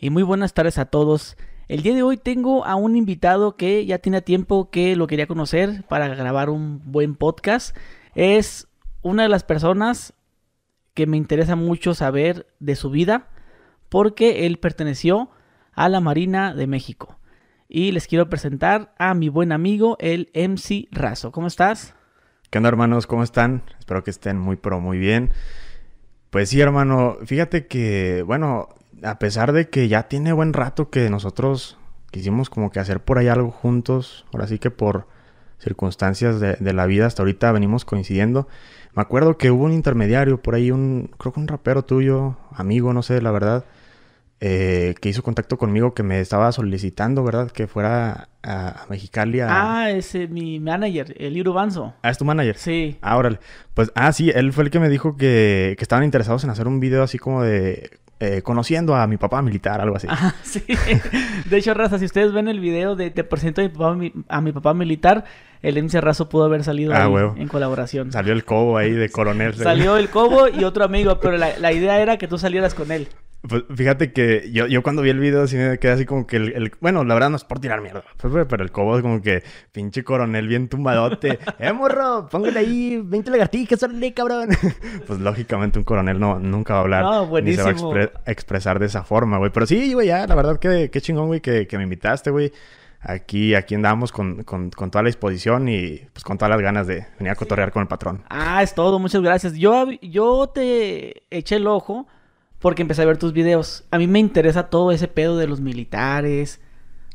y muy buenas tardes a todos. El día de hoy tengo a un invitado que ya tiene tiempo que lo quería conocer para grabar un buen podcast. Es una de las personas que me interesa mucho saber de su vida porque él perteneció a la Marina de México. Y les quiero presentar a mi buen amigo, el MC Razo. ¿Cómo estás? ¿Qué onda, hermanos? ¿Cómo están? Espero que estén muy, pero muy bien. Pues sí, hermano. Fíjate que, bueno, a pesar de que ya tiene buen rato que nosotros quisimos como que hacer por ahí algo juntos, ahora sí que por circunstancias de, la vida hasta ahorita venimos coincidiendo. Me acuerdo que hubo un intermediario por ahí, un, creo que un rapero tuyo, amigo, no sé, la verdad, eh, que hizo contacto conmigo, que me estaba solicitando, ¿verdad? Que fuera a, Mexicali Ah, ese, mi manager, el Iro Banzo. Ah, ¿es tu manager? Sí. Ah, órale. Pues, ah, sí, él fue el que me dijo que, que estaban interesados en hacer un video así como de eh, conociendo a mi papá militar, algo así. Ah, sí. De hecho, Raza, si ustedes ven el video de Te presento a mi papá, a mi papá militar, el MC Razo pudo haber salido ah, ahí en colaboración. Salió el cobo ahí de coronel. Salió el cobo y otro amigo, pero la, la idea era que tú salieras con él. Pues fíjate que yo, yo cuando vi el video así me quedé así como que el, Bueno, la verdad no es por tirar mierda. Pues, pero el cobo es como que... Pinche coronel bien tumbadote. ¡Eh, morro! Póngale ahí 20 lagartijas, órale, cabrón. pues lógicamente un coronel no, nunca va a hablar. No, buenísimo. Ni se va a expresar de esa forma, güey. Pero sí, güey, ya, la verdad que qué chingón, güey, que, que me invitaste, güey. Aquí, aquí andamos con, con, con, toda la disposición y pues con todas las ganas de venir a cotorrear con el patrón. Ah, es todo, muchas gracias. Yo, yo te eché el ojo porque empecé a ver tus videos. A mí me interesa todo ese pedo de los militares,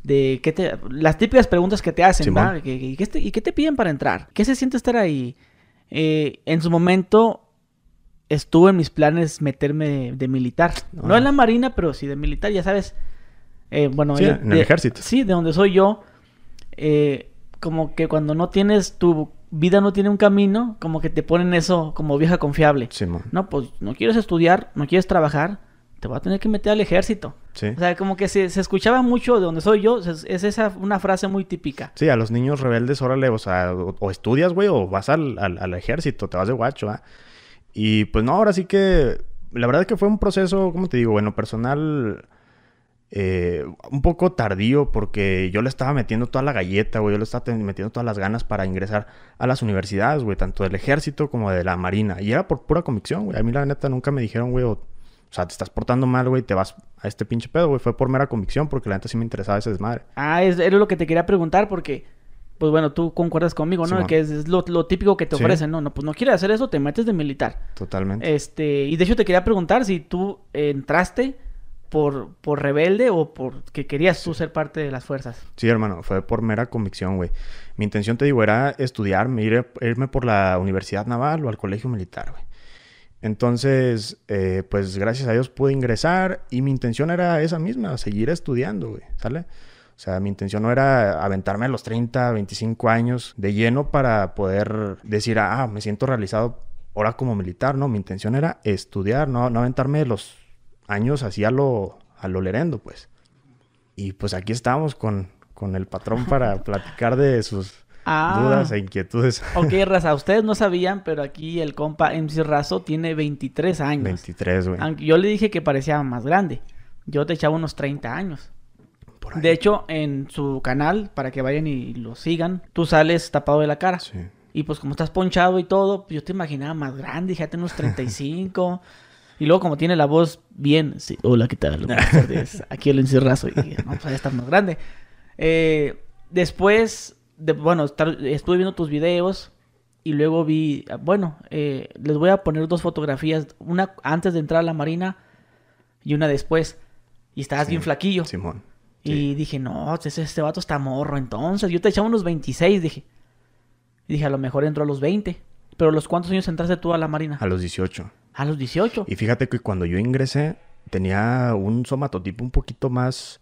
de qué te, las típicas preguntas que te hacen, ¿verdad? ¿Y, qué te, piden para entrar? ¿Qué se siente estar ahí? Eh, en su momento estuvo en mis planes meterme de, militar. No en la marina, pero sí de militar, ya sabes. Eh, bueno, en el ejército. Sí, de donde soy yo. Eh, como que cuando no tienes tu vida no tiene un camino, como que te ponen eso como vieja confiable. Sí, no, pues no quieres estudiar, no quieres trabajar, te va a tener que meter al ejército. Sí. O sea, como que se, escuchaba mucho de donde soy yo, es, esa una frase muy típica. Sí, a los niños rebeldes, órale, o sea, o, estudias, güey, o vas al, al, ejército, te vas de guacho, ¿ah? Y pues no, ahora sí que, la verdad es que fue un proceso, ¿cómo te digo? Bueno, personal eh, un poco tardío porque yo le estaba metiendo toda la galleta, güey. Yo le estaba metiendo todas las ganas para ingresar a las universidades, güey. Tanto del ejército como de la marina. Y era por pura convicción, güey. A mí la neta nunca me dijeron, güey, o, sea, te estás portando mal, güey, te vas a este pinche pedo, güey. Fue por mera convicción porque la neta sí me interesaba ese desmadre. Ah, es, era lo que te quería preguntar porque... Pues bueno, tú concuerdas conmigo, ¿no? que es, lo, típico que te ofrecen, ¿no? No, pues no quieres hacer eso, te metes de militar. Totalmente. Este, y de hecho te quería preguntar si tú entraste por, por rebelde o porque querías tú ser parte de las fuerzas? Sí, hermano, fue por mera convicción, güey. Mi intención, te digo, era estudiarme, irme por la Universidad Naval o al Colegio Militar, güey. Entonces, eh, pues gracias a Dios pude ingresar y mi intención era esa misma, seguir estudiando, güey, ¿sale? O sea, mi intención no era aventarme a los 30, 25 años de lleno para poder decir, ah, me siento realizado ahora como militar, no, mi intención era estudiar, no, no aventarme los años así a lo, a lo lerendo, pues. Y pues aquí estamos con, con el patrón para platicar de sus ah. dudas e inquietudes. Ok, raza, ustedes no sabían, pero aquí el compa MC Razo tiene 23 años. 23, güey. Aunque yo le dije que parecía más grande. Yo te echaba unos 30 años. De hecho, en su canal, para que vayan y lo sigan, tú sales tapado de la cara. Sí. Y pues como estás ponchado y todo, yo te imaginaba más grande, dije, unos 35. Y luego, como tiene la voz bien, sí, hola, ¿qué tal? Aquí el encerrazo. Y no, pues estás más grande. Eh, después, de, bueno, estuve viendo tus videos y luego vi, bueno, eh, les voy a poner dos fotografías, una antes de entrar a la marina y una después. Y estabas bien flaquillo. Simón. Y dije, no, este, este vato está morro. Entonces, yo te echaba unos 26, dije. Y dije, a lo mejor entro a los 20. Pero ¿los cuántos años entraste tú a la marina? A los 18. A los 18. Y fíjate que cuando yo ingresé, tenía un somatotipo un poquito más,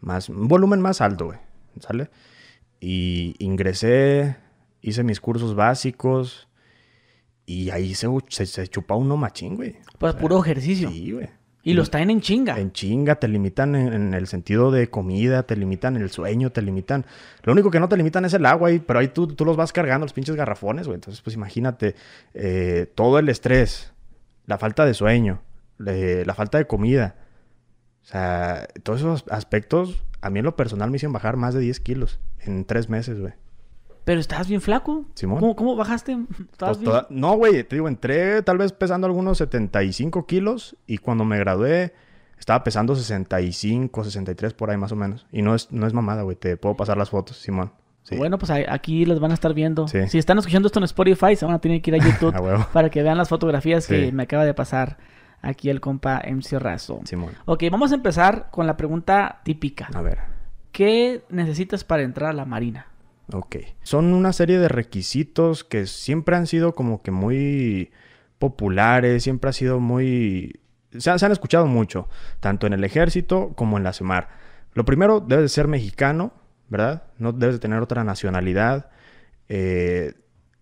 más, un volumen más alto, güey, ¿sale? Y ingresé, hice mis cursos básicos y ahí se, se, chupa uno machín, güey. Pues puro ejercicio. Sí, güey. Y los traen en chinga. En chinga, te limitan en, el sentido de comida, te limitan el sueño, te limitan. Lo único que no te limitan es el agua, y, pero ahí tú, tú los vas cargando, los pinches garrafones, güey. Entonces, pues imagínate, eh, todo el estrés, la falta de sueño, la falta de comida. O sea, todos esos aspectos, a mí en lo personal me hicieron bajar más de 10 kilos en tres meses, güey. Pero estabas bien flaco. Simón. ¿Cómo, bajaste? Pues no, güey, te digo, entré tal vez pesando algunos 75 kilos y cuando me gradué estaba pesando 65, 63 por ahí más o menos. Y no es, no es mamada, güey, te puedo pasar las fotos, Simón. Bueno, pues aquí los van a estar viendo. Si están escuchando esto en Spotify, se van a tener que ir a YouTube para que vean las fotografías que me acaba de pasar aquí el compa MC Razo. Simón. Ok, vamos a empezar con la pregunta típica. A ver. ¿Qué necesitas para entrar a la Marina? Ok. Son una serie de requisitos que siempre han sido como que muy populares, siempre ha sido muy... Se han, escuchado mucho, tanto en el ejército como en la CEMAR. Lo primero, debes de ser mexicano, ¿verdad? No debes de tener otra nacionalidad. Eh,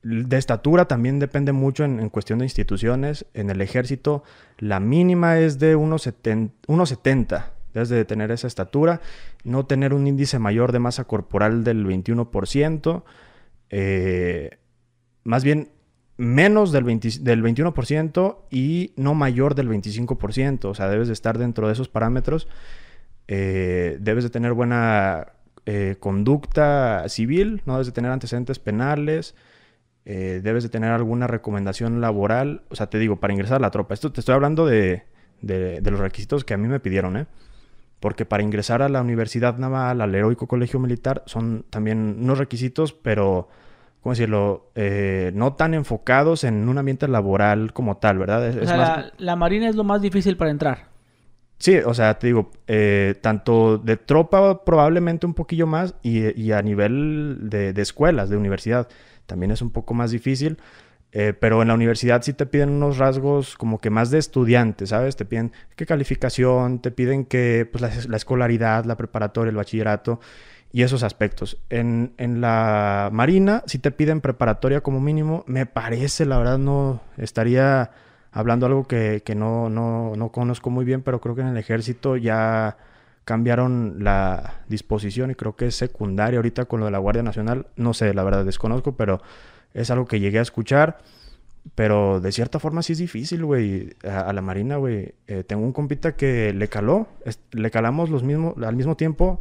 de estatura también depende mucho en, cuestión de instituciones. En el ejército, la mínima es de 1,70. Debes de tener esa estatura, no tener un índice mayor de masa corporal del 21%, eh, más bien menos del, del 21% y no mayor del 25%, o sea, debes de estar dentro de esos parámetros, eh, debes de tener buena eh, conducta civil, no debes de tener antecedentes penales, debes de tener alguna recomendación laboral, o sea, te digo, para ingresar a la tropa, esto te estoy hablando de, de los requisitos que a mí me pidieron, ¿eh? porque para ingresar a la Universidad Naval, al Heroico Colegio Militar, son también unos requisitos, pero, ¿cómo decirlo?, eh, no tan enfocados en un ambiente laboral como tal, ¿verdad? o sea, la, Marina es lo más difícil para entrar. Sí, o sea, te digo, eh, tanto de tropa probablemente un poquillo más y, a nivel de, de escuelas, de universidad, también es un poco más difícil. Eh, pero en la universidad sí te piden unos rasgos como que más de estudiante, ¿sabes? Te piden qué calificación, te piden que pues, la, escolaridad, la preparatoria, el bachillerato y esos aspectos. En, en, la Marina sí te piden preparatoria como mínimo. Me parece, la verdad, no estaría hablando algo que, que no, no, no conozco muy bien, pero creo que en el ejército ya cambiaron la disposición y creo que es secundaria ahorita con lo de la Guardia Nacional. No sé, la verdad desconozco, pero es algo que llegué a escuchar. Pero de cierta forma sí es difícil, güey. A, la Marina, güey. Eh, tengo un compita que le caló. le calamos los mismos, al mismo tiempo,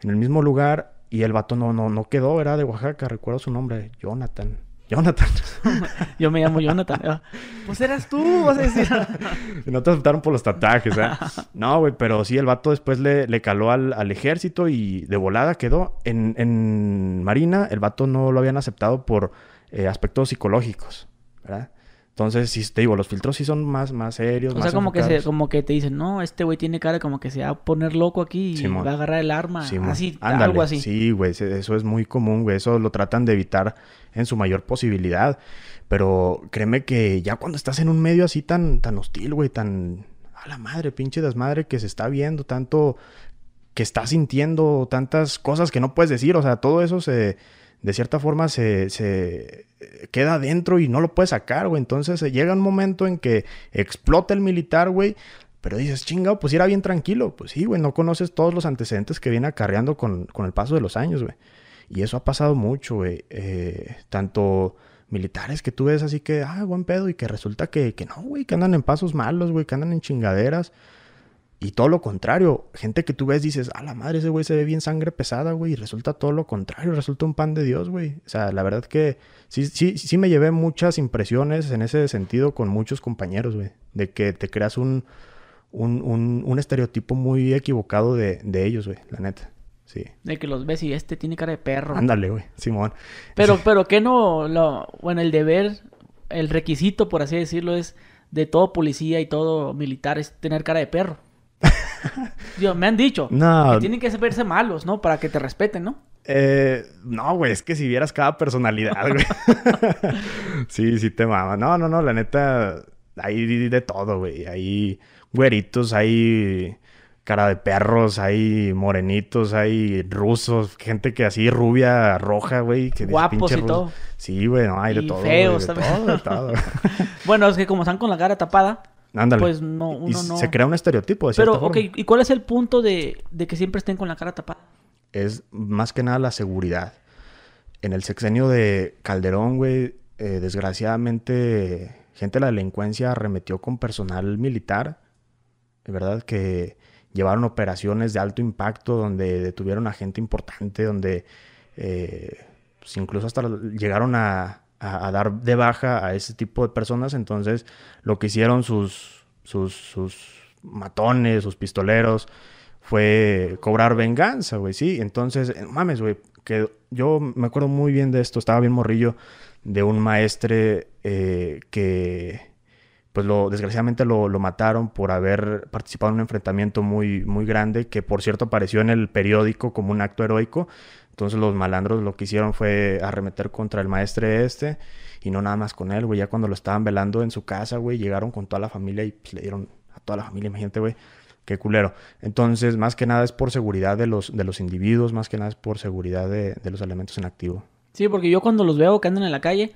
en el mismo lugar. Y el vato no, no, no quedó. Era de Oaxaca. Recuerdo su nombre. Jonathan. Jonathan. Yo me llamo Jonathan. Ah, pues eras tú, vas a decir. no te aceptaron por los tatuajes, ¿eh? No, güey, pero sí, el vato después le, le caló al, al, ejército y de volada quedó. En, en Marina, el vato no lo habían aceptado por eh, aspectos psicológicos, ¿verdad? Entonces, si te digo, los filtros sí son más, más serios. O sea, como que, como que te dicen, no, este güey tiene cara como que se va a poner loco aquí y va a agarrar el arma. así, algo así. Sí, güey, eso es muy común, güey. Eso lo tratan de evitar en su mayor posibilidad. Pero créeme que ya cuando estás en un medio así tan, tan hostil, güey, tan a la madre, pinche desmadre que se está viendo, tanto que estás sintiendo, tantas cosas que no puedes decir, o sea, todo eso se de cierta forma se, se queda adentro y no lo puede sacar, güey. Entonces llega un momento en que explota el militar, güey. Pero dices, chingado, pues era bien tranquilo. Pues sí, güey, no conoces todos los antecedentes que viene acarreando con, con el paso de los años, güey. Y eso ha pasado mucho, güey. Eh, tanto militares que tú ves así que, ah, buen pedo, y que resulta que, que no, güey, que andan en pasos malos, güey, que andan en chingaderas. Y todo lo contrario, gente que tú ves dices, a la madre, ese güey se ve bien sangre pesada, güey, y resulta todo lo contrario, resulta un pan de Dios, güey. O sea, la verdad que sí, sí, sí me llevé muchas impresiones en ese sentido con muchos compañeros, güey, de que te creas un, un, un, un estereotipo muy equivocado de, de ellos, güey, la neta. Sí. De que los ves y este tiene cara de perro. Ándale, güey, Simón. Pero, pero que no, lo, bueno, el deber, el requisito, por así decirlo, es de todo policía y todo militar es tener cara de perro. Dios, me han dicho que tienen que verse malos, ¿no? Para que te respeten, ¿no? Eh, no, güey, es que si vieras cada personalidad, güey. sí, sí te mama. No, no, no, la neta, hay de todo, güey. Hay güeritos, hay cara de perros, hay morenitos, hay rusos, gente que así rubia, roja, güey. Guapos y todo. Sí, güey, no, hay de todo. Feos también. bueno, es que como están con la cara tapada, Ándale. Pues no, uno no. Se crea un estereotipo de Pero, ok, ¿y cuál es el punto de, que siempre estén con la cara tapada? Es más que nada la seguridad. En el sexenio de Calderón, güey, eh, desgraciadamente, gente de la delincuencia arremetió con personal militar, ¿verdad? Que, llevaron operaciones de alto impacto donde detuvieron a gente importante, donde eh, pues incluso hasta llegaron a, dar de baja a ese tipo de personas. Entonces, lo que hicieron sus, sus, matones, sus pistoleros, fue cobrar venganza, güey, sí. Entonces, eh, mames, güey, que yo me acuerdo muy bien de esto, estaba bien morrillo, de un maestre eh, que pues lo, desgraciadamente lo, mataron por haber participado en un enfrentamiento muy, muy grande, que por cierto apareció en el periódico como un acto heroico. Entonces los malandros lo que hicieron fue arremeter contra el maestre este, y no nada más con él, güey. Ya cuando lo estaban velando en su casa, güey, llegaron con toda la familia y pues, le dieron a toda la familia, imagínate, güey. Qué culero. Entonces, más que nada es por seguridad de los, de los individuos, más que nada es por seguridad de, de los elementos en activo. Sí, porque yo cuando los veo que andan en la calle,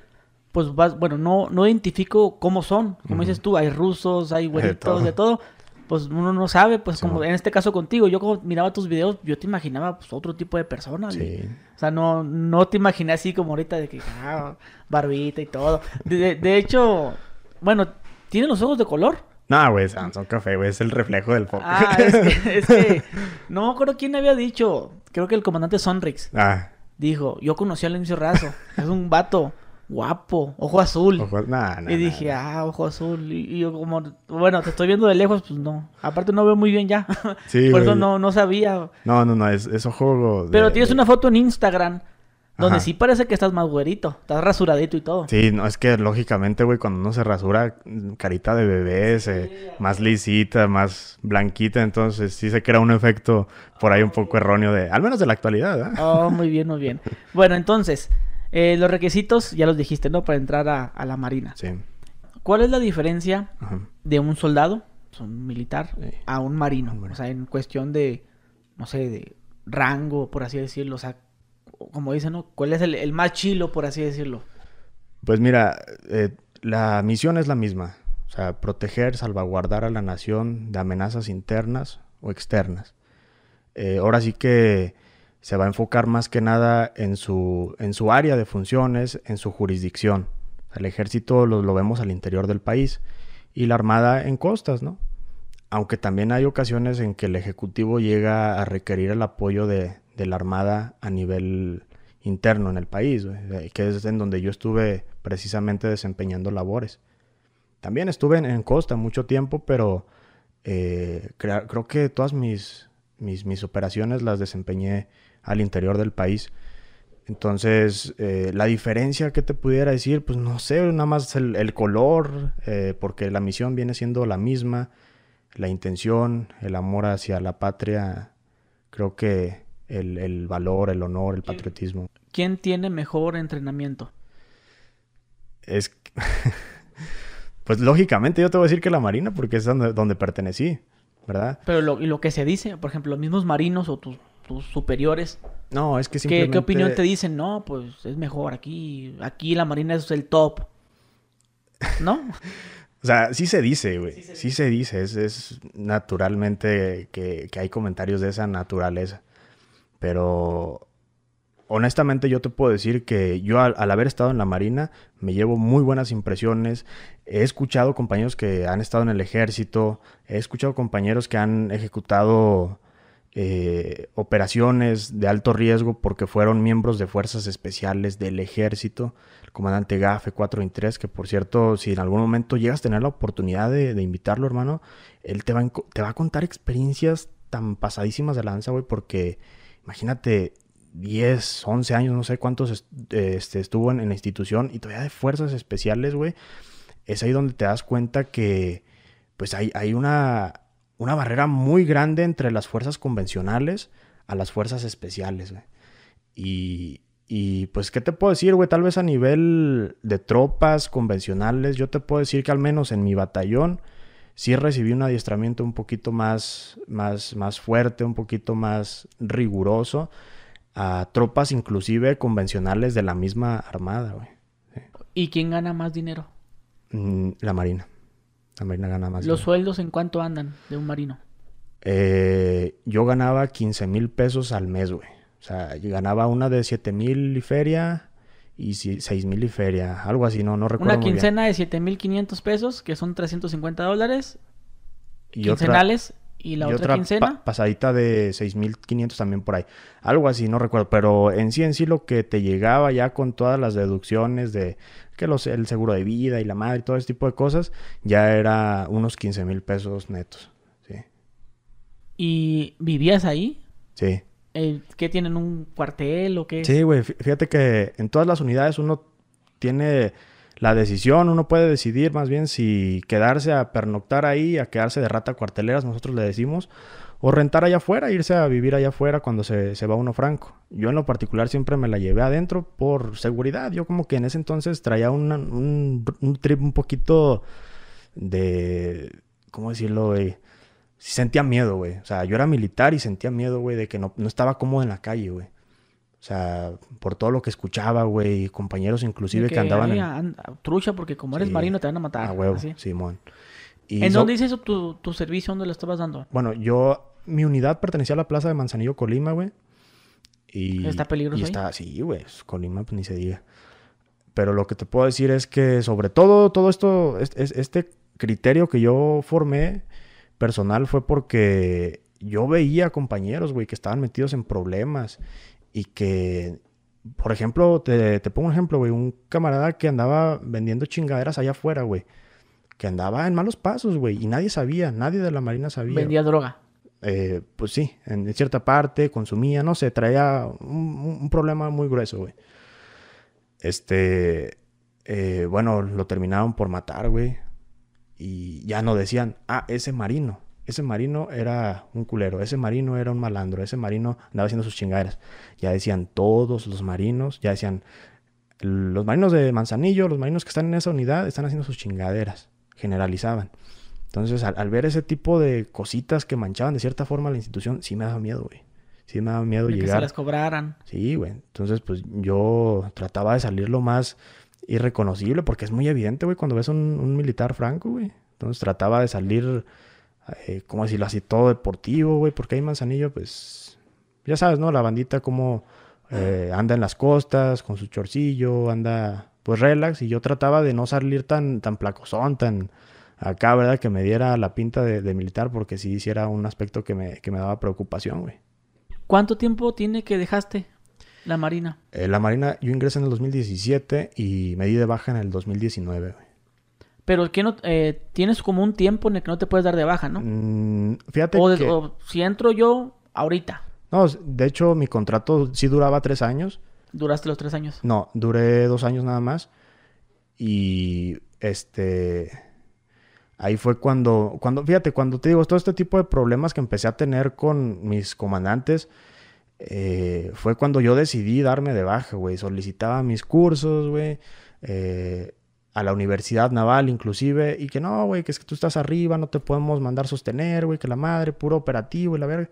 pues vas, bueno, no, no identifico cómo son. Como dices tú, hay rusos, hay güeritos, de todo. Pues uno no sabe, pues como en este caso contigo, yo como miraba tus videos, yo te imaginaba pues otro tipo de persona. Sí. O sea, no, no te imaginé así como ahorita de que, ah, barbita y todo. De, de hecho, bueno, ¿tiene los ojos de color? No, güey, son café, güey, es el reflejo del foco. Ah, es que, es que, no me acuerdo quién había dicho, creo que el comandante Sonrix. Ah. Dijo, yo conocí al inicio Razo, es un vato guapo, ojo azul. y dije, ah, ojo azul. Y, yo como, bueno, te estoy viendo de lejos, pues no. Aparte no veo muy bien ya. Sí, Por eso no, no sabía. No, no, no, es, es ojo... Pero tienes una foto en Instagram donde sí parece que estás más güerito, estás rasuradito y todo. Sí, no, es que lógicamente, güey, cuando uno se rasura, carita de bebé, más lisita, más blanquita, entonces sí se crea un efecto por ahí un poco erróneo de, al menos de la actualidad, ¿eh? Oh, muy bien, muy bien. Bueno, entonces, eh, los requisitos ya los dijiste, ¿no? Para entrar a, la Marina. Sí. ¿Cuál es la diferencia de un soldado, un militar, a un marino? O sea, en cuestión de, no sé, de rango, por así decirlo. O sea, como dicen, ¿no? ¿Cuál es el, más chilo, por así decirlo? Pues mira, eh, la misión es la misma. O sea, proteger, salvaguardar a la nación de amenazas internas o externas. Eh, ahora sí que se va a enfocar más que nada en su, en su área de funciones, en su jurisdicción. El ejército lo, lo, vemos al interior del país y la armada en costas, ¿no? Aunque también hay ocasiones en que el ejecutivo llega a requerir el apoyo de, la armada a nivel interno en el país, que es en donde yo estuve precisamente desempeñando labores. También estuve en, costa mucho tiempo, pero eh, creo que todas mis, mis, mis operaciones las desempeñé al interior del país. Entonces, eh, la diferencia que te pudiera decir, pues no sé, nada más el, color, eh, porque la misión viene siendo la misma, la intención, el amor hacia la patria, creo que el, valor, el honor, el patriotismo. ¿Quién tiene mejor entrenamiento? Es. pues lógicamente yo te voy a decir que la Marina, porque es donde, donde pertenecí, ¿verdad? Pero lo, lo que se dice, por ejemplo, los mismos marinos o tus tus superiores. No, es que simplemente... ¿Qué, opinión te dicen? No, pues es mejor aquí. Aquí la Marina es el top. ¿No? o sea, sí se dice, güey. Sí, se dice. Es, naturalmente que, hay comentarios de esa naturaleza. Pero honestamente yo te puedo decir que yo al, al, haber estado en la Marina me llevo muy buenas impresiones. He escuchado compañeros que han estado en el ejército, he escuchado compañeros que han ejecutado eh, operaciones de alto riesgo porque fueron miembros de fuerzas especiales del ejército, el comandante Gafe 423, que por cierto, si en algún momento llegas a tener la oportunidad de, invitarlo, hermano, él te va, te va a contar experiencias tan pasadísimas de lanza, güey, porque imagínate, 10, 11 años, no sé cuántos este, estuvo en, la institución y todavía de fuerzas especiales, güey, es ahí donde te das cuenta que pues hay, hay una una barrera muy grande entre las fuerzas convencionales a las fuerzas especiales, güey. Y, y pues, ¿qué te puedo decir, güey? Tal vez a nivel de tropas convencionales, yo te puedo decir que al menos en mi batallón sí recibí un adiestramiento un poquito más, más, más fuerte, un poquito más riguroso a tropas inclusive convencionales de la misma armada, güey. ¿Y quién gana más dinero? Mm, la Marina. La marina gana más. ¿Los sueldos en cuánto andan de un marino? Eh, yo ganaba 15 mil pesos al mes, güey. O sea, yo ganaba una de 7 mil y feria y 6 mil y feria. Algo así, no, no recuerdo. Una quincena de 7 mil 500 pesos, que son 350 dólares. Y quincenales. ¿Y la otra, quincena? pasadita de 6.500 también por ahí. Algo así, no recuerdo. Pero en sí, en sí, lo que te llegaba ya con todas las deducciones de que los, el seguro de vida y la madre y todo ese tipo de cosas, ya era unos 15 mil pesos netos. Sí. ¿Y vivías ahí? Sí. Eh, ¿Qué tienen? ¿Un cuartel o qué? Sí, güey. Fíjate que en todas las unidades uno tiene la decisión, uno puede decidir más bien si quedarse a pernoctar ahí, a quedarse de rata cuarteleras, nosotros le decimos, o rentar allá afuera, irse a vivir allá afuera cuando se, va uno franco. Yo en lo particular siempre me la llevé adentro por seguridad. Yo como que en ese entonces traía un, un, trip un poquito de, ¿cómo decirlo, güey? Sentía miedo, güey. O sea, yo era militar y sentía miedo, güey, de que no, no estaba cómodo en la calle, güey. O sea, por todo lo que escuchaba, güey, compañeros inclusive que, andaban en... trucha porque como eres marino te van a matar. A huevo, Simón. ¿En dónde dice eso tu, tu, servicio? ¿Dónde lo estabas dando? Bueno, yo... Mi unidad pertenecía a la plaza de Manzanillo, Colima, güey. Y... ¿Está peligroso y está, Sí, güey. Colima, pues ni se diga. Pero lo que te puedo decir es que sobre todo, todo esto, este criterio que yo formé personal fue porque yo veía compañeros, güey, que estaban metidos en problemas y que, por ejemplo, te, pongo un ejemplo, güey, un camarada que andaba vendiendo chingaderas allá afuera, güey, que andaba en malos pasos, güey, y nadie sabía, nadie de la Marina sabía. Vendía droga. Eh, pues sí, en cierta parte consumía, no sé, traía un, problema muy grueso, güey. Este, eh, bueno, lo terminaron por matar, güey. Y ya no decían, ah, ese marino ese marino era un culero, ese marino era un malandro, ese marino andaba haciendo sus chingaderas. Ya decían todos los marinos, ya decían los marinos de Manzanillo, los marinos que están en esa unidad están haciendo sus chingaderas, generalizaban. Entonces, al, ver ese tipo de cositas que manchaban de cierta forma la institución, sí me daba miedo, güey. Sí me daba miedo llegar. Que se las cobraran. Sí, güey. Entonces, pues yo trataba de salir lo más irreconocible, porque es muy evidente, güey, cuando ves un, un militar franco, güey. Entonces trataba de salir eh, ¿cómo decirlo así? Todo deportivo, güey, porque ahí Manzanillo, pues, ya sabes, ¿no? La bandita como eh, anda en las costas con su chorcillo, anda pues relax y yo trataba de no salir tan, tan placosón, tan acá, ¿verdad? Que me diera la pinta de, militar porque sí hiciera un aspecto que me, que me daba preocupación, güey. ¿Cuánto tiempo tiene que dejaste la Marina? Eh, la Marina, yo ingresé en el 2017 y me di de baja en el 2019, güey. Pero que no eh, tienes como un tiempo en el que no te puedes dar de baja, ¿no? Mm, fíjate o, que... o si entro yo ahorita. No, de hecho mi contrato sí duraba tres años. ¿Duraste los tres años? No, duré dos años nada más. Y este... Ahí fue cuando, cuando, fíjate, cuando te digo, todo este tipo de problemas que empecé a tener con mis comandantes, eh, fue cuando yo decidí darme de baja, güey. Solicitaba mis cursos, güey. Eh, a la Universidad Naval inclusive, y que no, güey, que es que tú estás arriba, no te podemos mandar sostener, güey, que la madre, puro operativo y la verga.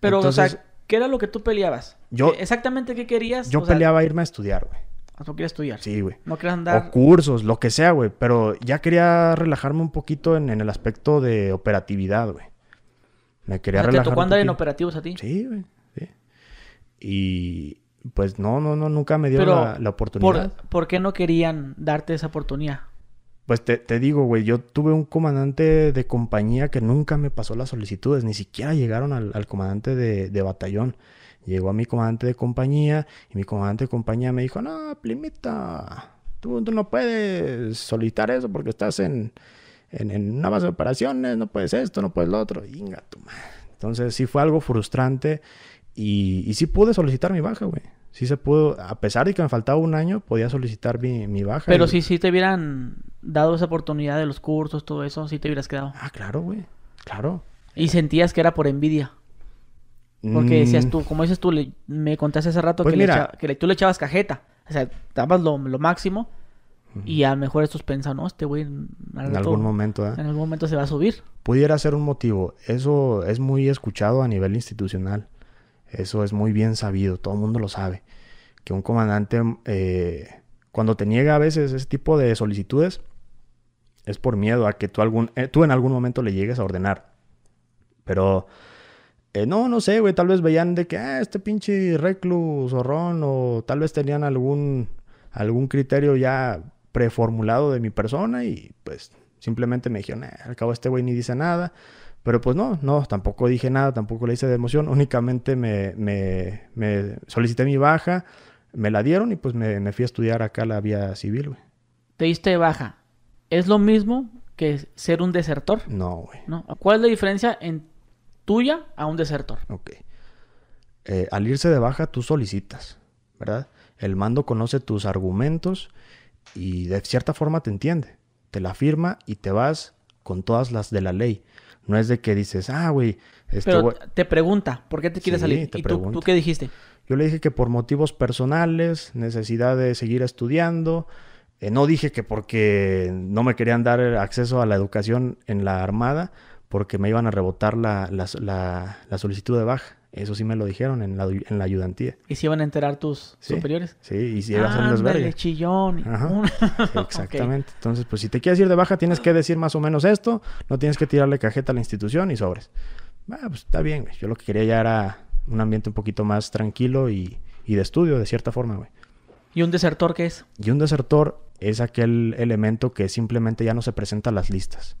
Pero, o sea, ¿qué era lo que tú peleabas? Yo, ¿Exactamente qué querías? Yo peleaba irme a estudiar, güey. Ah, ¿No querías estudiar? Sí, güey. ¿No querías andar...? O cursos, lo que sea, güey. Pero ya quería relajarme un poquito en, el aspecto de operatividad, güey. Me quería relajar ¿Te tocó andar en operativos a ti? Sí, güey. Sí. Y pues no, no, no, nunca me dio la, oportunidad. Por, qué no querían darte esa oportunidad? Pues te, digo, güey, yo tuve un comandante de compañía que nunca me pasó las solicitudes, ni siquiera llegaron al, comandante de, batallón. Llegó a mi comandante de compañía y mi comandante de compañía me dijo, no, Plimita, tú, no puedes solicitar eso porque estás en, en, una base de operaciones, no puedes esto, no puedes lo otro. Inga, tu Entonces sí fue algo frustrante y, y sí pude solicitar mi baja, güey. Sí se pudo, a pesar de que me faltaba un año, podía solicitar mi, mi baja. Pero si sí te hubieran dado esa oportunidad de los cursos, todo eso, sí te hubieras quedado. Ah, claro, güey. Claro. Y sentías que era por envidia. Porque mm. decías tú, como dices tú, me contaste hace rato pues que, le tú le echabas cajeta. O sea, dabas lo, lo máximo. Y a lo mejor estos pensan, no, este güey en algún momento, ¿eh? En algún momento se va a subir. Pudiera ser un motivo. Eso es muy escuchado a nivel institucional. Eso es muy bien sabido, todo el mundo lo sabe. Que un comandante, eh, cuando te niega a veces ese tipo de solicitudes, es por miedo a que tú, algún, eh, tú en algún momento le llegues a ordenar. Pero, eh, no, no sé, güey, tal vez veían de que, ah, este pinche reclus, zorrón, o tal vez tenían algún, algún criterio ya preformulado de mi persona y pues simplemente me dijeron, al cabo este güey ni dice nada Pero pues no, no, tampoco dije nada, tampoco le hice de emoción, únicamente me, me, me solicité mi baja, me la dieron y pues me, me fui a estudiar acá la vía civil, güey. Te diste baja. ¿Es lo mismo que ser un desertor? No, güey. ¿No? ¿Cuál es la diferencia en tuya a un desertor? Ok. Eh, al irse de baja tú solicitas, ¿verdad? El mando conoce tus argumentos y de cierta forma te entiende. Te la firma y te vas con todas las de la ley. No es de que dices, ah, güey. Este Pero te pregunta, ¿por qué te quieres salir? ¿Y tú, tú, qué dijiste? Yo le dije que por motivos personales, necesidad de seguir estudiando. Eh, no dije que porque no me querían dar acceso a la educación en la Armada, porque me iban a rebotar la, la solicitud de baja. Eso sí me lo dijeron en la, en la ayudantía. ¿Y si iban a enterar tus superiores? Sí, y si iban a verdes. chillón. exactamente. Entonces, pues si te quieres ir de baja, tienes que decir más o menos esto. No tienes que tirarle cajeta a la institución y sobres. Ah, pues está bien, güey. Yo lo que quería ya era un ambiente un poquito más tranquilo y, y de estudio, de cierta forma, güey. ¿Y un desertor qué es? Y un desertor es aquel elemento que simplemente ya no se presenta a las listas.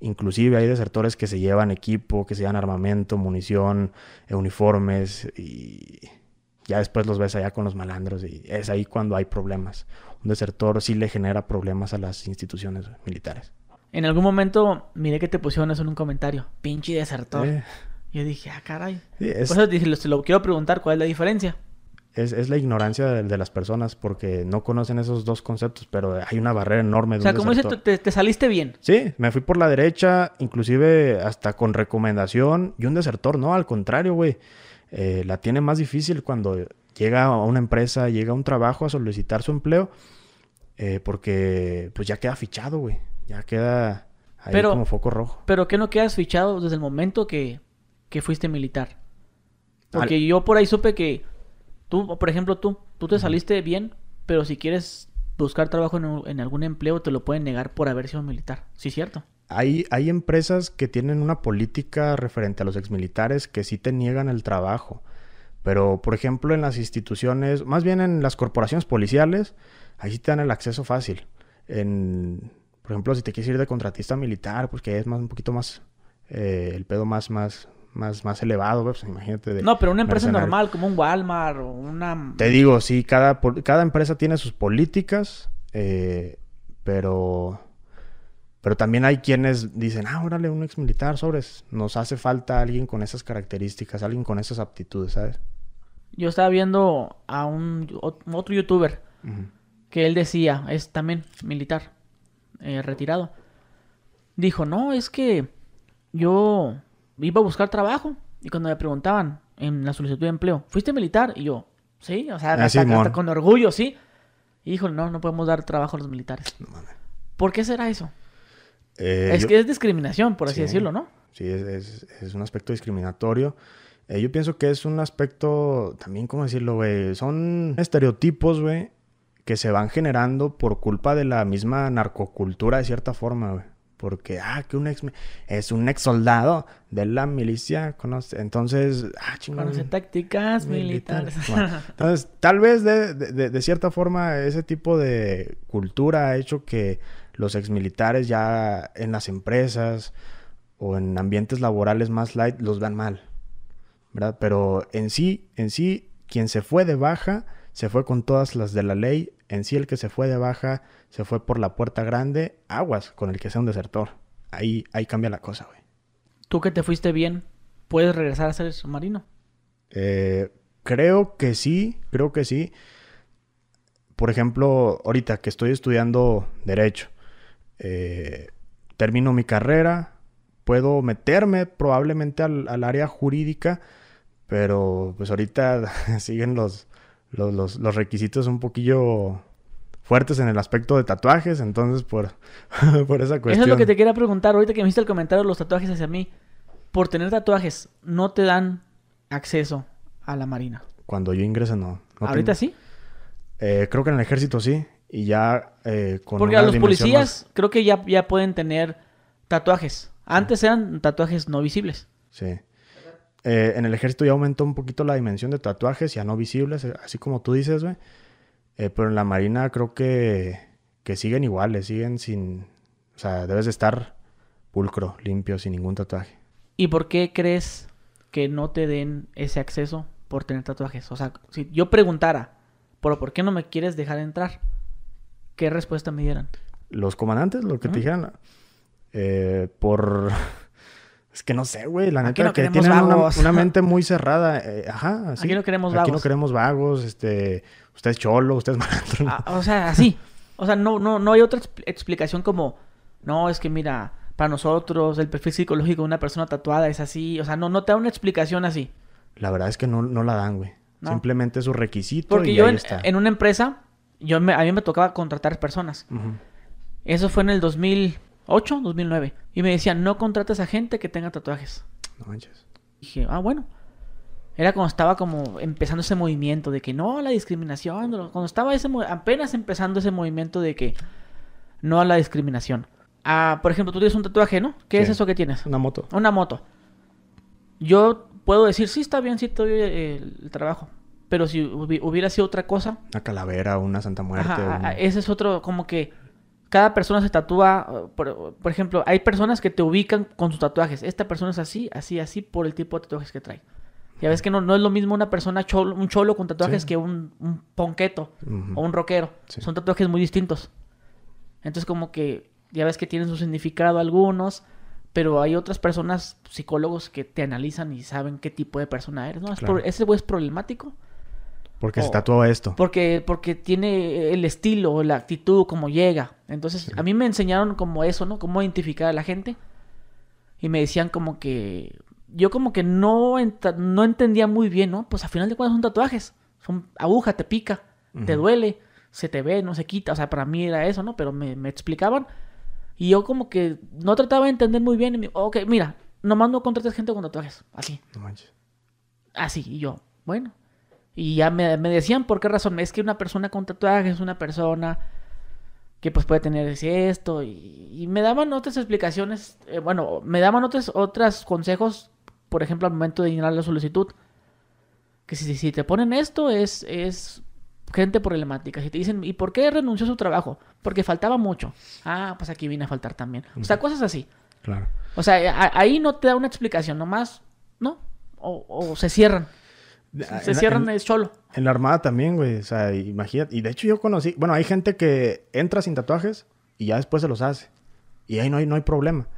Inclusive hay desertores que se llevan equipo, que se llevan armamento, munición, eh, uniformes y ya después los ves allá con los malandros y es ahí cuando hay problemas. Un desertor sí le genera problemas a las instituciones militares. En algún momento miré que te pusieron eso en un comentario, pinche desertor. Yo dije, ah, caray. Por eso dije, lo quiero preguntar, ¿cuál es la diferencia? Es, la ignorancia de, las personas porque no conocen esos dos conceptos, pero hay una barrera enorme. o sea, como dices, te, te, saliste bien. Sí, me fui por la derecha, inclusive hasta con recomendación. Y un desertor, no, al contrario, güey. Eh, la tiene más difícil cuando llega a una empresa, llega a un trabajo a solicitar su empleo, eh, porque pues ya queda fichado, güey. Ya queda ahí como foco rojo. Pero ¿qué no quedas fichado desde el momento que, que fuiste militar? Porque yo por ahí supe que Tú, por ejemplo, tú, tú te saliste bien, pero si quieres buscar trabajo en, algún empleo, te lo pueden negar por haber sido militar. ¿Sí, cierto? Hay, hay empresas que tienen una política referente a los exmilitares que sí te niegan el trabajo. Pero, por ejemplo, en las instituciones, más bien en las corporaciones policiales, ahí sí te dan el acceso fácil. En, por ejemplo, si te quieres ir de contratista militar, pues que es más un poquito más, eh, el pedo más, más, más, más elevado, pues imagínate. no, pero una empresa normal como un Walmart o una... Te digo, sí, cada, cada empresa tiene sus políticas, eh, pero... Pero también hay quienes dicen, ah, órale, un ex militar, sobres. Nos hace falta alguien con esas características, alguien con esas aptitudes, ¿sabes? Yo estaba viendo a un otro youtuber que él decía, es también militar, eh, retirado. Dijo, no, es que yo iba a buscar trabajo. Y cuando me preguntaban en la solicitud de empleo, ¿fuiste militar? Y yo, sí, o sea, ah, hasta, con orgullo, sí. Y dijo, no, no podemos dar trabajo a los militares. ¿Por qué será eso? Eh, es que es discriminación, por así decirlo, ¿no? Sí, es, es, un aspecto discriminatorio. Eh, yo pienso que es un aspecto, también, ¿cómo decirlo, güey? Son estereotipos, güey, que se van generando por culpa de la misma narcocultura, de cierta forma, güey porque, ah, que un ex, es un ex soldado de la milicia, conoce, entonces, ah, chingón. Conoce tácticas militares. entonces, tal vez de, de, de, cierta forma ese tipo de cultura ha hecho que los ex militares ya en las empresas o en ambientes laborales más light los vean mal, ¿verdad? Pero en sí, en sí, quien se fue de baja, se fue con todas las de la ley en sí el que se fue de baja se fue por la puerta grande, aguas con el que sea un desertor. Ahí, ahí cambia la cosa, güey. Tú que te fuiste bien, ¿puedes regresar a ser submarino? Eh, creo que sí, creo que sí. Por ejemplo, ahorita que estoy estudiando Derecho, eh, termino mi carrera, puedo meterme probablemente al, al área jurídica, pero pues ahorita siguen los, los, los, requisitos un poquillo fuertes en el aspecto de tatuajes, entonces por, por esa cuestión. Eso es lo que te quería preguntar, ahorita que me hiciste el comentario de los tatuajes hacia mí. Por tener tatuajes, ¿no te dan acceso a la marina? Cuando yo ingresé, no. ¿Ahorita sí? Eh, creo que en el ejército sí. Y ya eh, con Porque a los policías creo que ya, ya pueden tener tatuajes. Antes eran tatuajes no visibles. Sí. Eh, en el ejército ya aumentó un poquito la dimensión de tatuajes, ya no visibles, eh, así como tú dices, güey. Eh, pero en la marina creo que, que siguen iguales, siguen sin... O sea, debes de estar pulcro, limpio, sin ningún tatuaje. ¿Y por qué crees que no te den ese acceso por tener tatuajes? O sea, si yo preguntara, ¿pero por qué no me quieres dejar entrar? ¿Qué respuesta me dieran? Los comandantes, lo que te dijeran, eh, por... Es que no sé, güey, la neta que tienen una, mente muy cerrada. Eh, ajá, así. Aquí no queremos vagos. Aquí no queremos vagos, este... Usted es cholo, usted es malandro. Ah, o sea, así. O sea, no, no, no hay otra explicación como... No, es que mira, para nosotros el perfil psicológico de una persona tatuada es así. O sea, no, no te da una explicación así. La verdad es que no, no la dan, güey. Simplemente es su requisito Porque yo en, en, una empresa, yo a mí me tocaba contratar personas. Eso fue en el 2008, 2009. Y me decían, no contrates a gente que tenga tatuajes. No manches. dije, ah, bueno. Era cuando estaba como empezando ese movimiento de que no la discriminación. Cuando estaba ese apenas empezando ese movimiento de que no a la discriminación. Ah, por ejemplo, tú tienes un tatuaje, ¿no? ¿Qué es eso que tienes? Una moto. Una moto. Yo puedo decir, sí, está bien, sí, te doy el trabajo. Pero si hubiera sido otra cosa. Una calavera, una Santa Muerte. Ese es otro, como que cada persona se tatúa. Por, ejemplo, hay personas que te ubican con sus tatuajes. Esta persona es así, así, así, por el tipo de tatuajes que trae. Ya ves que no, no es lo mismo una persona cholo, un cholo con tatuajes que un, un ponqueto o un rockero. Son tatuajes muy distintos. Entonces, como que ya ves que tienen su significado algunos pero hay otras personas, psicólogos, que te analizan y saben qué tipo de persona eres, ¿no? ¿Ese güey es problemático? Porque se tatuó esto. Porque, porque tiene el estilo, la actitud, cómo llega. Entonces, a mí me enseñaron como eso, ¿no? Cómo identificar a la gente. Y me decían como que... Yo como que no, no entendía muy bien, ¿no? Pues al final de cuentas son tatuajes. Son aguja, te pica, te duele, se te ve, no se quita. O sea, para mí era eso, ¿no? Pero me, me explicaban. Y yo como que no trataba de entender muy bien. Y me, ok, mira, nomás no contrates gente con tatuajes. Así. No manches. Así. Y yo, bueno. Y ya me, decían por qué razón. Es que una persona con tatuajes es una persona que pues puede tener esto. Y, me daban otras explicaciones. Eh, bueno, me daban otros otros consejos. Por ejemplo, al momento de llenar la solicitud. Que si, si te ponen esto es, es gente problemática. Si te dicen, ¿y por qué renunció a su trabajo? Porque faltaba mucho. Ah, pues aquí viene a faltar también. O sea, cosas así. Claro. O sea, ahí no te da una explicación, nomás, ¿no? O, se cierran. Se cierran es cholo. En la armada también, güey. O sea, imagínate. Y de hecho yo conocí, bueno, hay gente que entra sin tatuajes y ya después se los hace. Y ahí no hay, no hay problema.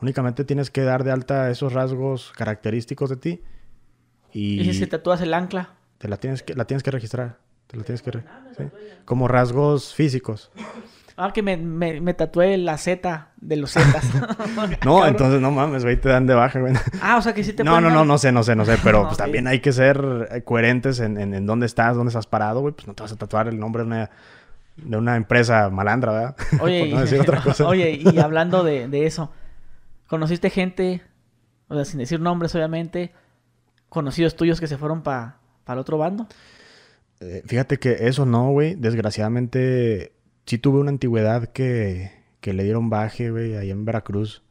Únicamente tienes que dar de alta esos rasgos característicos de ti. Y, ¿Y si se tatúas el ancla. Te la tienes que, la tienes que registrar. Te lo tienes que... Como rasgos físicos. Ah, que me, me, tatué la Z de los Zetas. no, entonces no mames, güey, te dan de baja, güey. Ah, o sea que sí te No, no, no, no sé, no sé, no sé, pero pues también hay que ser eh, coherentes en, en, dónde estás, dónde estás parado, güey. Pues no te vas a tatuar el nombre de una, de una empresa malandra, ¿verdad? Oye, no decir otra cosa. oye, y hablando de, de eso, ¿conociste gente, o sea, sin decir nombres, obviamente, conocidos tuyos que se fueron para el otro bando? Eh, fíjate que eso no, güey. Desgraciadamente, sí tuve una antigüedad que, que le dieron baje, güey, ahí en Veracruz.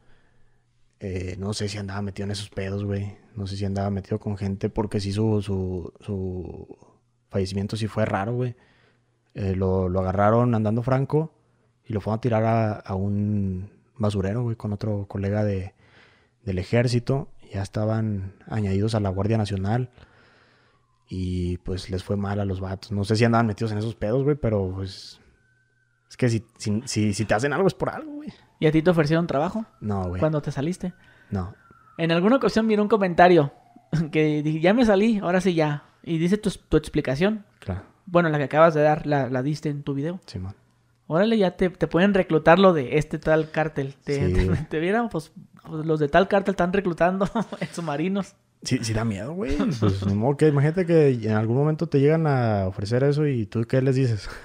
Eh, no sé si andaba metido en esos pedos, güey. No sé si andaba metido con gente porque sí su, su, su fallecimiento sí fue raro, güey. Eh, lo, lo, agarraron andando franco y lo fueron a tirar a, a un basurero, güey, con otro colega de, del ejército. Ya estaban añadidos a la Guardia Nacional. Y pues les fue mal a los vatos. No sé si andaban metidos en esos pedos, güey, pero pues. Es que si, si, si, te hacen algo es por algo, güey. ¿Y a ti te ofrecieron trabajo? No, güey. Cuando te saliste. No. En alguna ocasión miré un comentario que dije, ya me salí, ahora sí ya. Y dice tu, tu explicación. Claro. Bueno, la que acabas de dar, la, la diste en tu video. Sí, man. Órale, ya te, te, pueden reclutar lo de este tal cártel. Te, sí. te, vieran, pues, pues, los de tal cártel están reclutando submarinos. Sí, sí da miedo, güey. Pues no, que imagínate que en algún momento te llegan a ofrecer eso y tú qué les dices.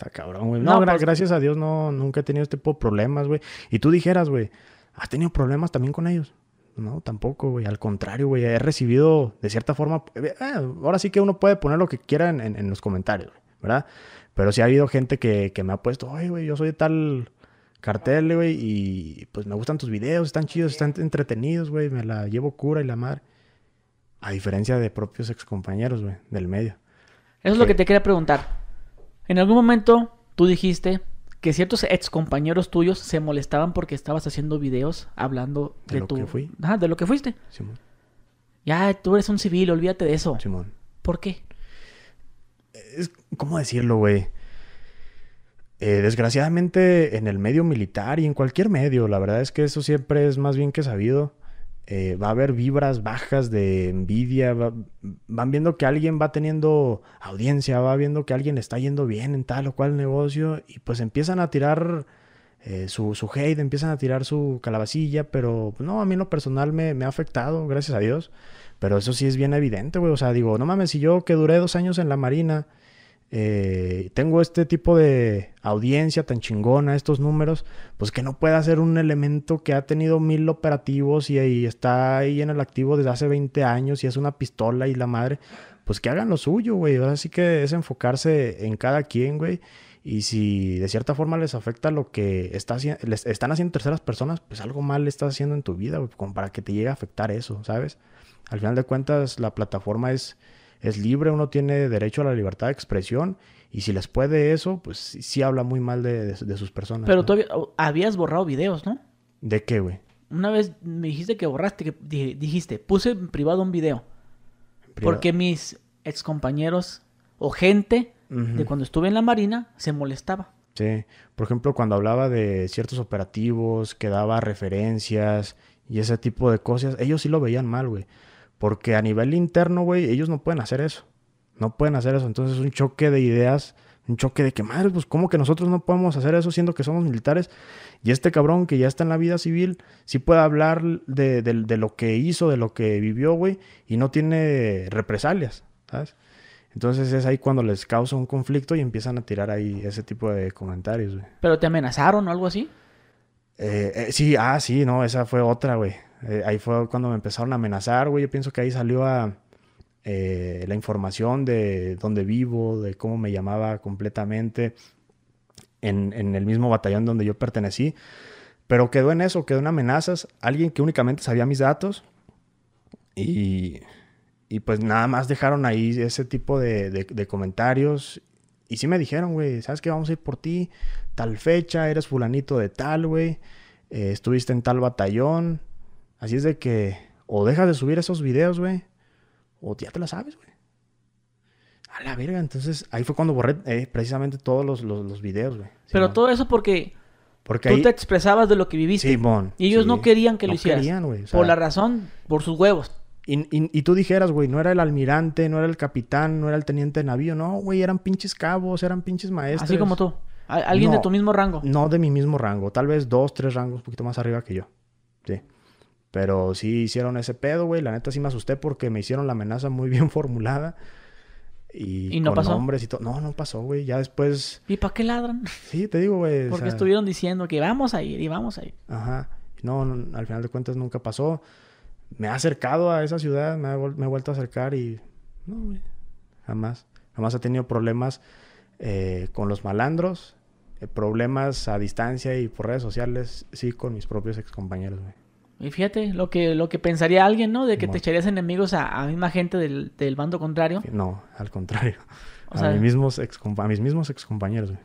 Está cabrón, güey. No, pues gracias a Dios no, nunca he tenido este tipo de problemas, güey. Y tú dijeras, güey, ¿has tenido problemas también con ellos? No, tampoco, güey. Al contrario, güey. He recibido, de cierta forma, eh, ahora sí que uno puede poner lo que quiera en, en, los comentarios, ¿verdad? Pero sí ha habido gente que, que me ha puesto, oye, güey, yo soy de tal cartel, güey, y pues me gustan tus videos, están chidos, están entretenidos, güey, me la llevo cura y la madre. A diferencia de propios excompañeros, güey, del medio. Eso es lo que te quería preguntar. En algún momento tú dijiste que ciertos ex compañeros tuyos se molestaban porque estabas haciendo videos hablando De de, lo tu... que fui. Ajá, de lo que fuiste. Simón. Ya, tú eres un civil, olvídate de eso. Simón. ¿Por qué? Es, ¿Cómo decirlo, güey? Eh, desgraciadamente en el medio militar y en cualquier medio, la verdad es que eso siempre es más bien que sabido. Eh, va a haber vibras bajas de envidia, va- van viendo que alguien va teniendo audiencia, va viendo que alguien está yendo bien en tal o cual negocio y pues empiezan a tirar eh, su, su hate, empiezan a tirar su calabacilla, pero pues, no, a mí en lo personal me, me ha afectado, gracias a Dios. Pero eso sí es bien evidente, güey. O sea, digo, no mames, si yo que duré dos años en la Marina, eh, tengo este tipo de audiencia tan chingona, estos números, pues que no pueda ser un elemento que ha tenido mil operativos y, y está ahí en el activo desde hace 20 años y es una pistola y la madre, pues que hagan lo suyo, güey. Ahora sí que es enfocarse en cada quien, güey. Y si de cierta forma les afecta lo que está les están haciendo terceras personas, pues algo mal le estás haciendo en tu vida, güey, como para que te llegue a afectar eso, ¿sabes? Al final de cuentas, la plataforma es, es libre, uno tiene derecho a la libertad de expresión. Y si les puede eso, pues sí, habla muy mal de, de- de sus personas. Pero ¿no? tú había- habías borrado videos, ¿no? ¿De qué, güey? Una vez me dijiste que borraste, que di- dijiste, puse en privado un video. Privado. Porque mis excompañeros o gente de cuando estuve en la Marina se molestaba. Sí, por ejemplo, cuando hablaba de ciertos operativos, que daba referencias y ese tipo de cosas, ellos sí lo veían mal, güey. Porque a nivel interno, güey, ellos no pueden hacer eso. No pueden hacer eso. Entonces es un choque de ideas, un choque de que, madre, pues, ¿cómo que nosotros no podemos hacer eso siendo que somos militares? Y este cabrón que ya está en la vida civil, sí puede hablar de, de- de lo que hizo, de lo que vivió, güey, y no tiene represalias, ¿sabes? Entonces es ahí cuando les causa un conflicto y empiezan a tirar ahí ese tipo de comentarios, güey. Pero te amenazaron o algo así. Eh, eh, sí, ah, sí, no, esa fue otra, güey. Eh, ahí fue cuando me empezaron a amenazar, güey. Yo pienso que ahí salió eh, la información de dónde vivo, de cómo me llamaba completamente en, el mismo batallón donde yo pertenecí. Pero quedó en eso, quedó en amenazas. Alguien que únicamente sabía mis datos. Y, pues nada más dejaron ahí ese tipo de comentarios. Y sí me dijeron, güey, ¿sabes qué? Vamos a ir por ti. Tal fecha, eres fulanito de tal, güey. eh, estuviste en tal batallón. Así es de que o dejas de subir esos videos, güey. O ya te la sabes, güey. A la verga. Entonces ahí fue cuando borré eh, precisamente todos los, los, los videos, güey. Pero todo eso porque Porque tú ahí... te expresabas de lo que viviste. Simón, y ellos sí. no querían que lo No hicieras. querían, güey, o sea, por la razón, por sus huevos. Y, y- y tú dijeras, güey, no era el almirante, no era el capitán, no era el teniente de navío. No, güey, eran pinches cabos, eran pinches maestros. Así como tú. Alguien de tu mismo rango. No de mi mismo rango, tal vez dos, tres rangos un poquito más arriba que yo. Sí. Pero sí hicieron ese pedo, güey. La neta sí me asusté porque me hicieron la amenaza muy bien formulada. Y, ¿Y no con pasó? nombres y todo. No, no pasó, güey. Ya después. ¿Y para qué ladran? Sí, te digo, güey. o Porque sea, estuvieron diciendo que vamos a ir y vamos a ir. Ajá. No, no, al final de cuentas nunca pasó. Me ha acercado a esa ciudad, me, ha me he vuelto a acercar y... No, güey. Jamás. Jamás he tenido problemas eh, con los malandros. eh, problemas a distancia y por redes sociales, sí, con mis propios excompañeros, güey. Y fíjate, lo que, lo que pensaría alguien, ¿no? De que te echarías enemigos a, a misma gente del, del bando contrario. No, al contrario. O a, sea- mis mismos excompa- a mis mismos excompañeros, güey.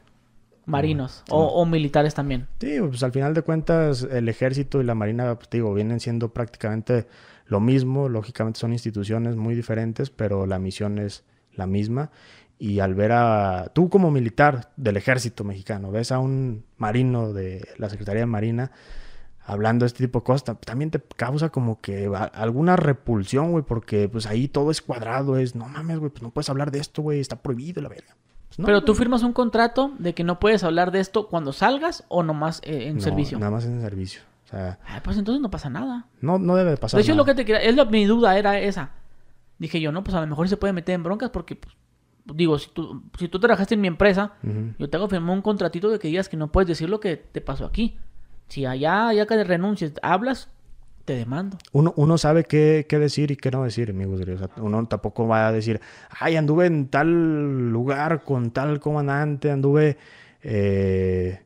Marinos. O, o militares también. Sí, pues al final de cuentas el ejército y la marina, pues, digo, vienen siendo prácticamente lo mismo. Lógicamente son instituciones muy diferentes, pero la misión es la misma. Y al ver a tú como militar del ejército mexicano, ves a un marino de la Secretaría de Marina hablando de este tipo de cosas, ta- también te causa como que alguna repulsión, güey, porque pues ahí todo es cuadrado, es, no mames, güey, pues no puedes hablar de esto, güey, está prohibido la verga. Pues, no, Pero tú güey. firmas un contrato de que no puedes hablar de esto cuando salgas o nomás eh, en No, servicio. Nada más en servicio. O sea, Ah, pues entonces no pasa nada. no, no debe de pasar de hecho, nada. lo que te quería, es mi duda era esa. Dije yo, no, pues a lo mejor se puede meter en broncas porque, pues, digo, si tú, si tú trabajaste en mi empresa, yo te hago firmar un contratito de que digas que no puedes decir lo que te pasó aquí. Si allá, ya que renuncies, hablas, te demando. Uno, uno sabe qué, qué decir y qué no decir, amigos. O sea, uno tampoco va a decir, ay, anduve en tal lugar con tal comandante, anduve, eh,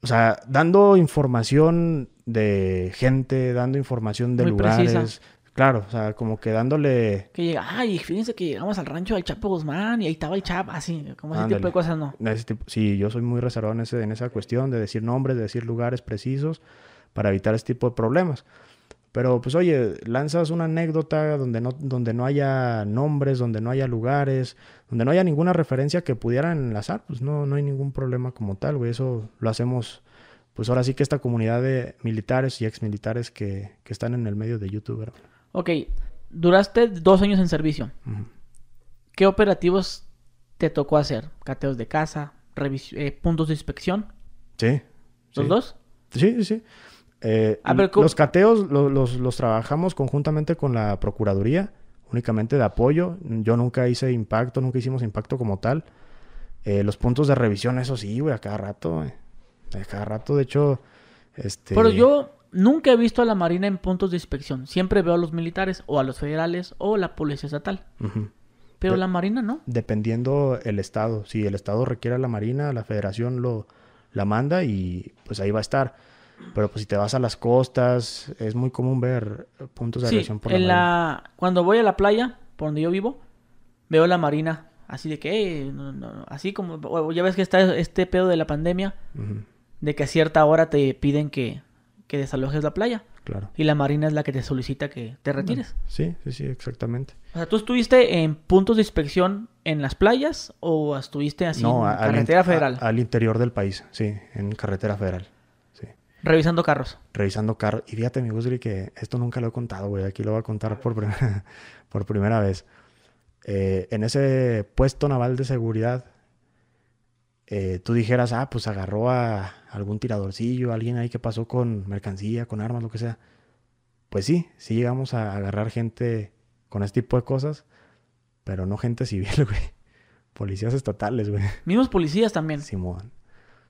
o sea, dando información de gente, dando información de Muy lugares, precisa. Claro, o sea, como que dándole... Que llega, ay, fíjense que llegamos al rancho del Chapo Guzmán y ahí estaba el Chapo, así, como ese tipo de cosas, ¿no? sí, yo soy muy reservado en, ese, en esa cuestión de decir nombres, de decir lugares precisos para evitar ese tipo de problemas. Pero pues oye, lanzas una anécdota donde no, donde no haya nombres, donde no haya lugares, donde no haya ninguna referencia que pudieran enlazar, pues no, no hay ningún problema como tal, güey. Eso lo hacemos, pues ahora sí que esta comunidad de militares y exmilitares que, que están en el medio de YouTube, Ok, duraste dos años en servicio. ¿Qué operativos te tocó hacer? ¿Cateos de casa? Eh, ¿Puntos de inspección? Sí. ¿Los dos? Sí, sí, sí. Eh, ah, los cateos los, trabajamos conjuntamente con la Procuraduría, únicamente de apoyo. Yo nunca hice impacto, nunca hicimos impacto como tal. Eh, los puntos de revisión, eso sí, güey, a cada rato, güey. A cada rato, de hecho, este... Pero yo Nunca he visto a la Marina en puntos de inspección. Siempre veo a los militares o a los federales o la policía estatal. Pero la Marina no. Dependiendo el estado. Si el estado requiere a la Marina, la federación lo la manda y pues ahí va a estar. Pero pues si te vas a las costas, es muy común ver puntos de sí, por la, en la Cuando voy a la playa, por donde yo vivo, veo la Marina. Así de que, así como, ya ves que está este pedo de la pandemia, de que a cierta hora te piden que que desalojes la playa. Claro. Y la Marina es la que te solicita que te retires. sí, sí, sí, exactamente. O sea, ¿tú estuviste en puntos de inspección en las playas o estuviste así en carretera federal? al interior del país, sí, en carretera federal. Sí. Revisando carros. Revisando carros. Y fíjate, mi Gusri, que esto nunca lo he contado, güey. Aquí lo voy a contar por, primera, por primera vez. Eh, en ese puesto naval de seguridad eh, tú dijeras, ah, pues agarró a algún tiradorcillo, alguien ahí que pasó con mercancía, con armas, lo que sea. Pues sí, sí llegamos a agarrar gente con este tipo de cosas, pero no gente civil, güey. Policías estatales, güey. Mismos policías también. Simón.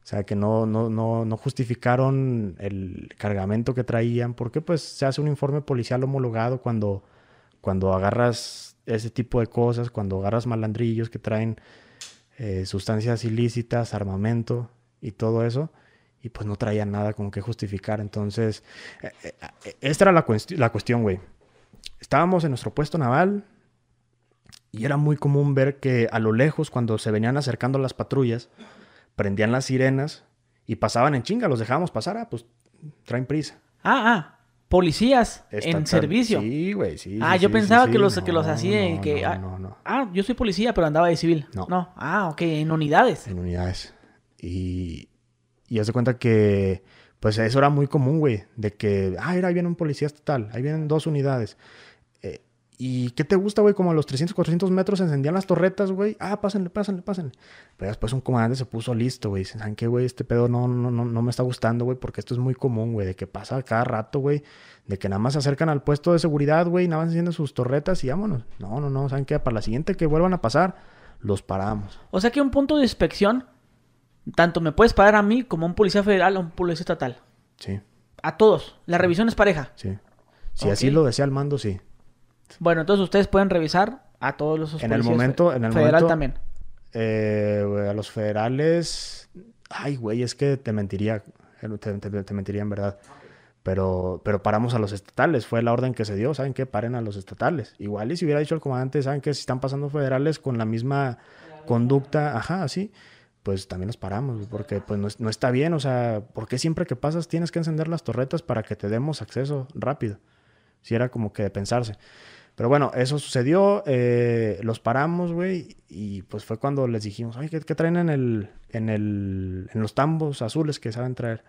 O sea, que no, no, no, no justificaron el cargamento que traían, porque pues se hace un informe policial homologado cuando, cuando agarras ese tipo de cosas, cuando agarras malandrillos que traen eh, sustancias ilícitas, armamento y todo eso. Y pues no traía nada con qué justificar. Entonces, eh, eh, esta era la, la cuestión, güey. Estábamos en nuestro puesto naval y era muy común ver que a lo lejos, cuando se venían acercando las patrullas, prendían las sirenas y pasaban en chinga, los dejábamos pasar, ah, pues traen prisa. Ah, ah, policías en servicio. Sí, güey, sí. Ah, yo pensaba que los que los hacían que ah, ah, yo soy policía, pero andaba de civil. No. No. Ah, ok, en unidades. En unidades. Y y haz de cuenta que pues eso era muy común, güey, de que ah, ahí viene un policía estatal, ahí vienen dos unidades. ¿Y qué te gusta, güey? Como a los 300, 400 metros encendían las torretas, güey. Ah, pásenle, pásenle, pásenle. Pero después un comandante se puso listo, güey. Dicen, ¿saben qué, güey? Este pedo no, no, no, no me está gustando, güey, porque esto es muy común, güey. De que pasa cada rato, güey. De que nada más se acercan al puesto de seguridad, güey, nada más encienden sus torretas y vámonos. No, no, no. ¿Saben qué? Para la siguiente que vuelvan a pasar, los paramos. O sea que un punto de inspección, tanto me puedes parar a mí como a un policía federal o un policía estatal. Sí. A todos. La revisión es pareja. Sí. Si así lo desea el mando, sí. Bueno, entonces ustedes pueden revisar a todos los En el momento, en el federal también. Eh, a los federales, ay, güey, es que te mentiría, te, mentiría en verdad. Pero, pero paramos a los estatales, fue la orden que se dio, ¿saben qué? Paren a los estatales. Igual y si hubiera dicho el comandante, ¿saben qué? Si están pasando federales con la misma conducta, ajá, así, pues también los paramos, porque pues no, no, está bien, o sea, ¿por qué siempre que pasas tienes que encender las torretas para que te demos acceso rápido? Si era como que de pensarse. Pero bueno, eso sucedió, eh, los paramos, güey, y pues fue cuando les dijimos, ay, ¿qué, traen en el, en el, en los tambos azules que saben traer?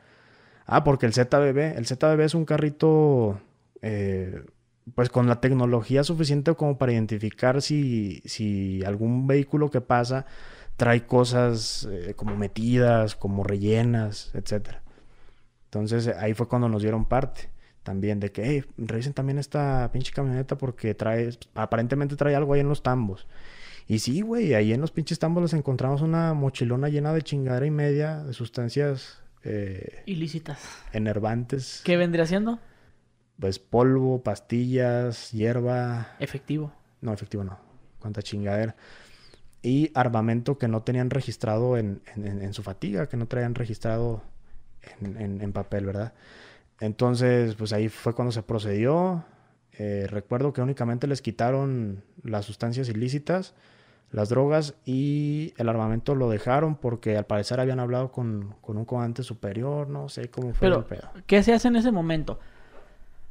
Ah, porque el ZBB, el ZBB es un carrito, eh, pues con la tecnología suficiente como para identificar si, si algún vehículo que pasa trae cosas eh, como metidas, como rellenas, etc. Entonces ahí fue cuando nos dieron parte también de que, hey, revisen también esta pinche camioneta porque trae, aparentemente trae algo ahí en los tambos. Y sí, güey, ahí en los pinches tambos les encontramos una mochilona llena de chingadera y media de sustancias eh, ilícitas, enervantes. ¿Qué vendría siendo? Pues polvo, pastillas, hierba. Efectivo. No, efectivo no. Cuánta chingadera. Y armamento que no tenían registrado en, en, su fatiga, que no traían registrado en, en papel, ¿verdad? Entonces, pues ahí fue cuando se procedió. Eh, recuerdo que únicamente les quitaron las sustancias ilícitas, las drogas y el armamento lo dejaron porque al parecer habían hablado con, un comandante superior, no sé cómo fue Pero, ¿qué se hace en ese momento?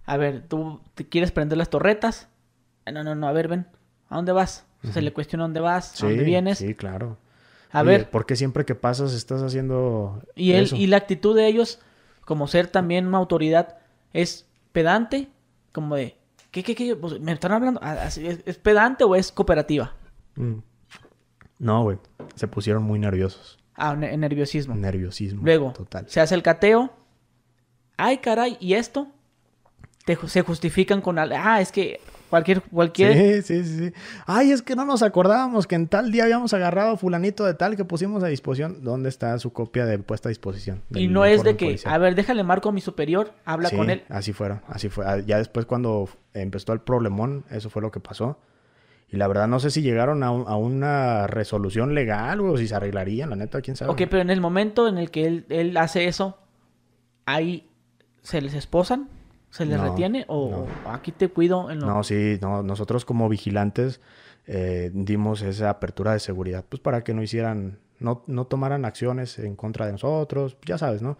A ver, tú te quieres prender las torretas. No, no, no, a ver, ven. ¿A dónde vas? Se le cuestiona dónde vas, a dónde vienes. Sí, claro. A ver. ¿Por qué siempre que pasas estás haciendo. Y, él, y la actitud de ellos, como ser también una autoridad, es pedante, como de. ¿Qué, qué, qué? Pues, ¿Me están hablando? Ah, ¿Es, pedante o es cooperativa? Mm. No, güey. Se pusieron muy nerviosos. Ah, nerviosismo. Nerviosismo. Luego, total. se hace el cateo. Ay, caray, ¿y esto? se justifican con... Ah, es que Cualquier, cualquier. Sí, sí, sí. Ay, es que no nos acordábamos que en tal día habíamos agarrado a fulanito de tal que pusimos a disposición. ¿Dónde está su copia de puesta a disposición? Y no es de que, a ver, déjale marco a mi superior, habla con él. Así fueron, así fue. Ah, ya después cuando empezó el problemón, eso fue lo que pasó. Y la verdad no sé si llegaron a, una resolución legal o si se arreglarían, la neta, quién sabe. Ok, pero en el momento en el que él, él hace eso, ahí se les esposan. ¿Se le retiene o aquí te cuido? En No, sí, no, nosotros como vigilantes eh, dimos esa apertura de seguridad, pues para que no hicieran, no, no tomaran acciones en contra de nosotros, ya sabes, ¿no?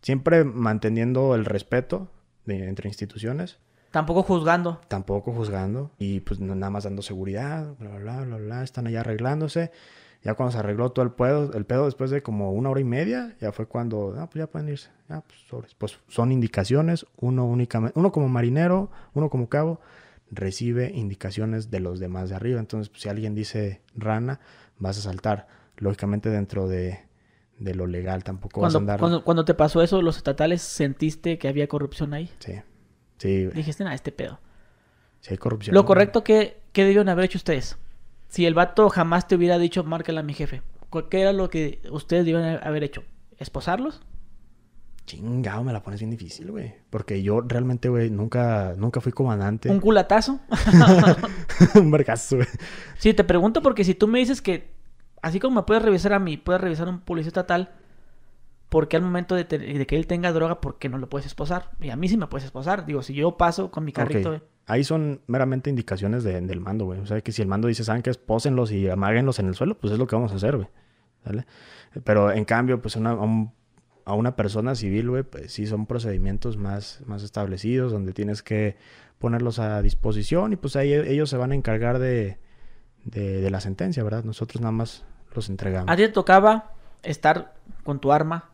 Siempre manteniendo el respeto entre instituciones. Tampoco juzgando. Tampoco juzgando. Y pues nada más dando seguridad, bla, bla, bla, bla, están allá arreglándose. Ya cuando se arregló todo el pedo, el pedo después de como una hora y media, ya fue cuando, ah, pues ya pueden irse. pues, pues, son indicaciones, uno únicamente, uno como marinero, uno como cabo, recibe indicaciones de los demás de arriba. Entonces, pues, si alguien dice rana, vas a saltar. Lógicamente dentro de, lo legal tampoco cuando, vas a andar. Cuando, cuando te pasó eso, los estatales, ¿sentiste que había corrupción ahí? Sí. Sí. Dijiste, nada, este pedo. Sí, hay corrupción. Lo correcto que, que debieron haber hecho ustedes si el vato jamás te hubiera dicho, márcala a mi jefe, ¿qué era lo que ustedes debían haber hecho? ¿Esposarlos? Chingado, me la pones bien difícil, güey. Porque yo realmente, güey, nunca, nunca fui comandante. ¿Un culatazo? un vergazo, güey. Sí, te pregunto porque si tú me dices que, así como me puedes revisar a mí, puedes revisar a un policía estatal, ¿por qué al momento de, que él tenga droga, por qué no lo puedes esposar? Y a mí sí me puedes esposar. Digo, si yo paso con mi carrito... Ahí son meramente indicaciones del mando, güey. O sea, que si el mando dice, ¿saben qué? Espósenlos y amáguenlos en el suelo, pues es lo que vamos a hacer, güey. ¿Vale? Pero en cambio, pues a, una persona civil, güey, pues sí son procedimientos más, más establecidos, donde tienes que ponerlos a disposición y pues ahí ellos se van a encargar de, de, la sentencia, ¿verdad? Nosotros nada más los entregamos. A ti te tocaba estar con tu arma,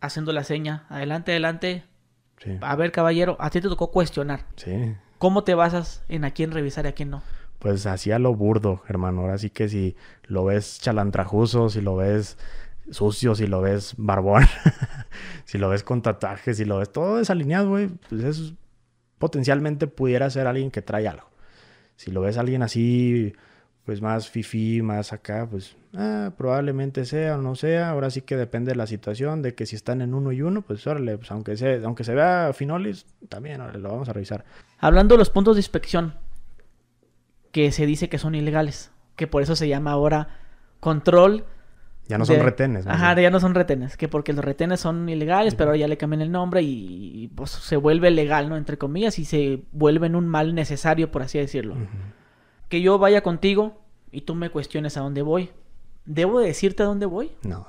haciendo la seña, adelante, adelante. A ver, caballero, a ti te tocó cuestionar. Sí. ¿Cómo te basas en a quién revisar y a quién no? Pues hacía lo burdo, hermano. Ahora sí que si lo ves chalantrajuzo, si lo ves sucio, si lo ves barbón, si lo ves con tatuajes, si lo ves todo desalineado, güey, pues eso potencialmente pudiera ser alguien que trae algo. Si lo ves alguien así, pues más fifi, más acá, pues ah, probablemente sea o no sea. Ahora sí que depende de la situación, de que si están en uno y uno, pues órale, pues aunque, sea, aunque se vea finolis, también lo vamos a revisar. Hablando de los puntos de inspección, que se dice que son ilegales, que por eso se llama ahora control. Ya no son retenes. Ajá, ya no son retenes, que porque los retenes son ilegales, pero ya le cambian el nombre y, pues se vuelve legal, ¿no? Entre comillas, y se vuelven un mal necesario, por así decirlo. Que yo vaya contigo y tú me cuestiones a dónde voy. ¿Debo decirte a dónde voy? No,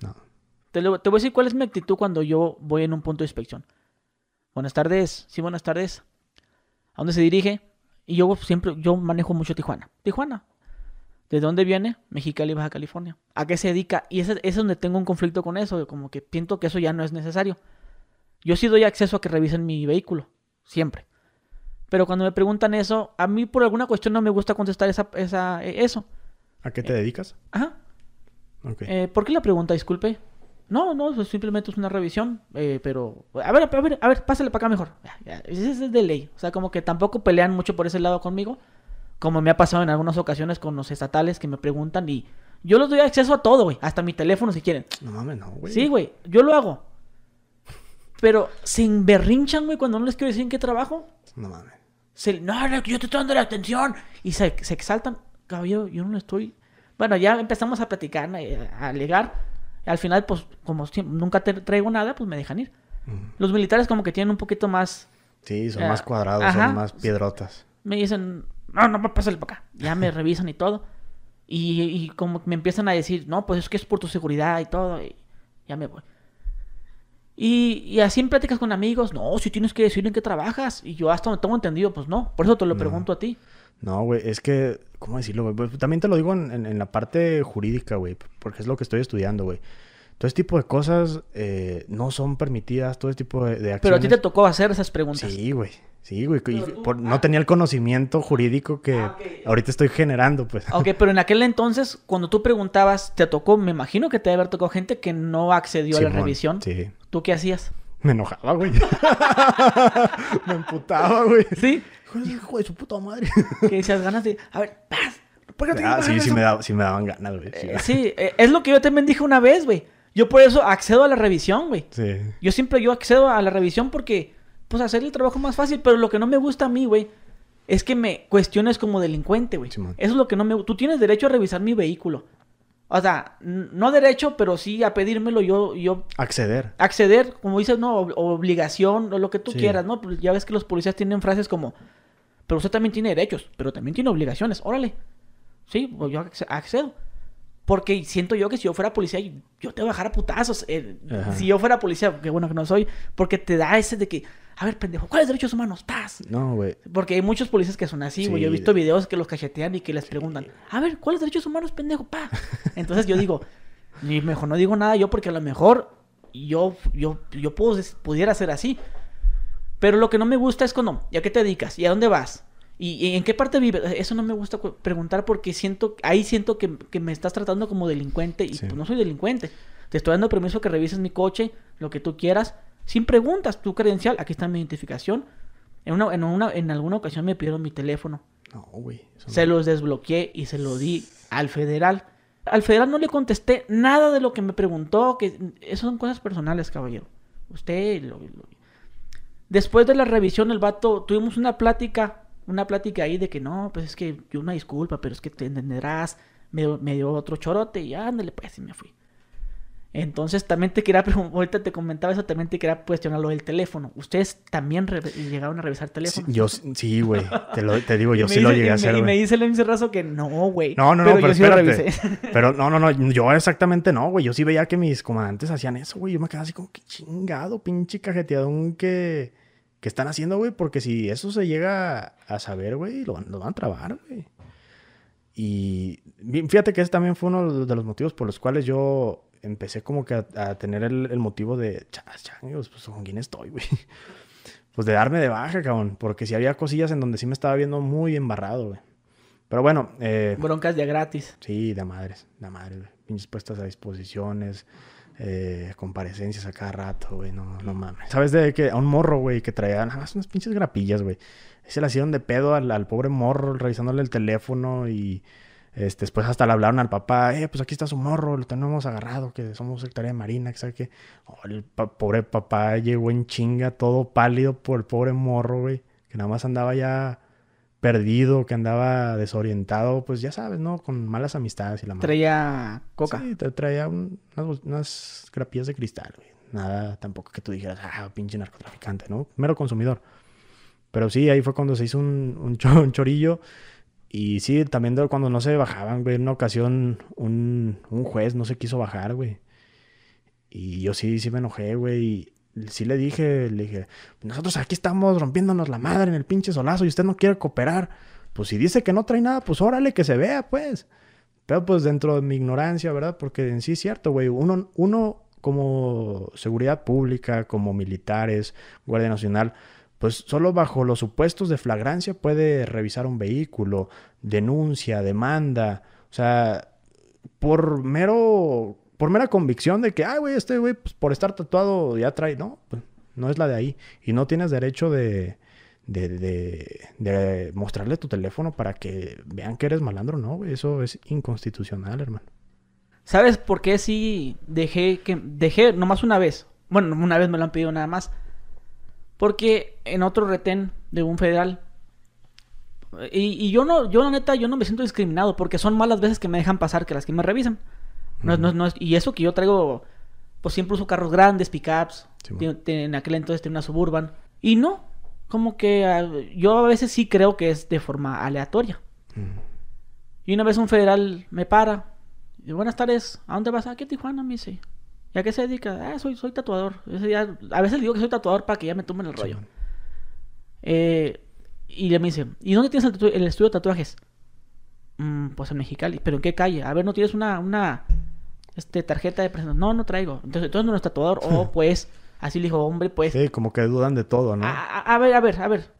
no. Te, te voy a decir cuál es mi actitud cuando yo voy en un punto de inspección. Buenas tardes, sí, buenas tardes. ¿A dónde se dirige? Y yo siempre, yo manejo mucho Tijuana. Tijuana. ¿De dónde viene? Mexicali, Baja California. ¿A qué se dedica? Y ese, es donde tengo un conflicto con eso. Como que siento que eso ya no es necesario. Yo sí doy acceso a que revisen mi vehículo. Siempre. Pero cuando me preguntan eso, a mí por alguna cuestión no me gusta contestar esa, esa, eh, eso. ¿A qué te dedicas? Ajá. Eh, ¿Por qué la pregunta? Disculpe. No, no, pues simplemente es una revisión, eh, pero... A ver, a ver, a ver, pásale para acá mejor. Ese es de ley. O sea, como que tampoco pelean mucho por ese lado conmigo, como me ha pasado en algunas ocasiones con los estatales que me preguntan y... Yo les doy acceso a todo, güey. Hasta mi teléfono si quieren. No mames, no, güey. Sí, güey. Yo lo hago. Pero sin berrinchan, güey, cuando no les quiero decir en qué trabajo. No mames. Se, no, yo te estoy dando la atención. Y se, se exaltan. Caballero, yo no estoy... Bueno, ya empezamos a platicar, a alegar al final, pues, como nunca te traigo nada, pues me dejan ir. Los militares como que tienen un poquito más Sí, son más cuadrados, son más piedrotas. Me dicen, no, no, pásale para acá. Ya me revisan y todo. Y, y, como me empiezan a decir, no, pues es que es por tu seguridad y todo. Y ya me voy. Y, y, así en pláticas con amigos, no, si tienes que decir en qué trabajas. Y yo hasta me tengo entendido, pues no. Por eso te lo pregunto a ti. No, güey, es que, ¿cómo decirlo, güey? Pues, también te lo digo en, en, la parte jurídica, güey, porque es lo que estoy estudiando, güey. Todo este tipo de cosas eh, no son permitidas, todo este tipo de, acciones. Pero a ti te tocó hacer esas preguntas. Sí, güey. Sí, güey. no ah. tenía el conocimiento jurídico que ah, ahorita estoy generando, pues. Ok, pero en aquel entonces, cuando tú preguntabas, te tocó, me imagino que te debe haber tocado gente que no accedió a la revisión. Sí. ¿Tú qué hacías? Me enojaba, güey. me emputaba, güey. ¿Sí? Hijo de su puta madre. que decías ganas de. A ver, paz. Ah, sí, sí me, sí me, daban ganas, güey. Sí, eh, es lo que yo también dije una vez, güey. Yo por eso accedo a la revisión, güey. Sí. Yo siempre yo accedo a la revisión porque, pues, hacer el trabajo más fácil. Pero lo que no me gusta a mí, güey, es que me cuestiones como delincuente, güey. Eso es lo que no me... Tú tienes derecho a revisar mi vehículo. O sea, no derecho, pero sí a pedírmelo yo... yo acceder. Acceder, como dices, no, obligación, o lo que tú quieras, ¿no? Pues ya ves que los policías tienen frases como, pero usted también tiene derechos, pero también tiene obligaciones, órale. Sí, pues yo accedo. Porque siento yo que si yo fuera policía, yo te voy a bajar a putazos. Eh, si yo fuera policía, qué bueno que no soy, porque te da ese de que, a ver, pendejo, ¿cuáles derechos humanos? ¡Paz! No, güey. Porque hay muchos policías que son así, güey. yo he visto videos que los cachetean y que les preguntan, a ver, ¿cuáles derechos humanos, pendejo? ¡Pa! Entonces yo digo, ni mejor no digo nada yo porque a lo mejor yo, yo, yo puedo, pudiera ser así. Pero lo que no me gusta es cuando, ¿y a qué te dedicas? ¿Y a dónde vas? ¿Y, en qué parte vive? Eso no me gusta preguntar porque siento, ahí siento que, me estás tratando como delincuente y pues no soy delincuente. Te estoy dando permiso que revises mi coche, lo que tú quieras, sin preguntas, tu credencial, aquí está mi identificación. En, una, en, una, en alguna ocasión me pidieron mi teléfono. No, güey. Se los desbloqueé y se lo di al federal. Al federal no le contesté nada de lo que me preguntó, que eso son cosas personales, caballero. Usted Después de la revisión, el vato, tuvimos una plática una plática ahí de que no, pues es que yo una disculpa, pero es que te entenderás, me, me dio otro chorote y ándale, pues y me fui. Entonces también te quería ahorita te comentaba eso, también te quería cuestionar lo del teléfono. ¿Ustedes también llegaron a revisar teléfono? yo sí, güey. Te, digo, yo sí lo llegué a hacer. Y me, dice el Razo que no, güey. No, no, no, pero, yo espérate. Sí pero no, no, no, yo exactamente no, güey. Yo sí veía que mis comandantes hacían eso, güey. Yo me quedaba así como que chingado, pinche cajeteadón que ¿Qué están haciendo, güey? Porque si eso se llega a saber, güey, lo, van a trabar, güey. Y fíjate que ese también fue uno de los motivos por los cuales yo empecé como que a, tener el, motivo de, chas, changos, pues con quién estoy, güey. Pues de darme de baja, cabrón. Porque si había cosillas en donde sí me estaba viendo muy embarrado, güey. Pero bueno. Eh, Broncas ya gratis. Sí, de madres, de madres, güey. Pinches puestas a disposiciones eh, comparecencias a cada rato, güey, no, no mames. ¿Sabes de que A un morro, güey, que traía nada más unas pinches grapillas, güey. Se le hicieron de pedo al, pobre morro revisándole el teléfono y este, después hasta le hablaron al papá, eh, pues aquí está su morro, lo tenemos agarrado, que somos secretaria de Marina, que sabe que... Oh, el pobre papá llegó en chinga, todo pálido por el pobre morro, güey, que nada más andaba ya perdido, que andaba desorientado, pues ya sabes, ¿no? Con malas amistades y la madre. Traía coca. Sí, traía unas, unas grapillas de cristal, güey. Nada tampoco que tú dijeras, ah, pinche narcotraficante, ¿no? Mero consumidor. Pero sí, ahí fue cuando se hizo un, un, chorillo. Y sí, también cuando no se bajaban, güey. En una ocasión, un, un juez no se quiso bajar, güey. Y yo sí, sí me enojé, güey sí le dije, le dije, nosotros aquí estamos rompiéndonos la madre en el pinche solazo y usted no quiere cooperar. Pues si dice que no trae nada, pues órale que se vea, pues. Pero pues dentro de mi ignorancia, ¿verdad? Porque en sí es cierto, güey. Uno, uno como seguridad pública, como militares, Guardia Nacional, pues solo bajo los supuestos de flagrancia puede revisar un vehículo, denuncia, demanda. O sea, por mero por mera convicción de que, ay, güey, este güey, pues, por estar tatuado ya trae. No, pues, no es la de ahí. Y no tienes derecho de, de, de, mostrarle tu teléfono para que vean que eres malandro. No, güey, eso es inconstitucional, hermano. ¿Sabes por qué sí dejé que dejé nomás una vez? Bueno, una vez me lo han pedido nada más. Porque en otro retén de un federal y, y, yo no, yo la neta, yo no me siento discriminado porque son malas veces que me dejan pasar que las que me revisan. No, no, no, y eso que yo traigo, pues siempre uso carros grandes, pickups. en aquel entonces tenía una Suburban. Y no, como que ah, yo a veces sí creo que es de forma aleatoria. Y una vez un federal me para. Y buenas tardes, ¿a dónde vas? Aquí a Tijuana, me dice. ¿Y a qué se dedica? Ah, soy, soy tatuador. a veces digo que soy tatuador para que ya me tomen el rollo. Eh, y le me dice, ¿y dónde tienes el, estudio de tatuajes? Mm, pues en Mexicali. ¿Pero en qué calle? A ver, ¿no tienes una, una este, tarjeta de presentación? No, no traigo. Entonces, entonces no es tatuador. O pues, así le dijo, hombre, pues. Sí, como que dudan de todo, ¿no? A, ver, a ver, a ver.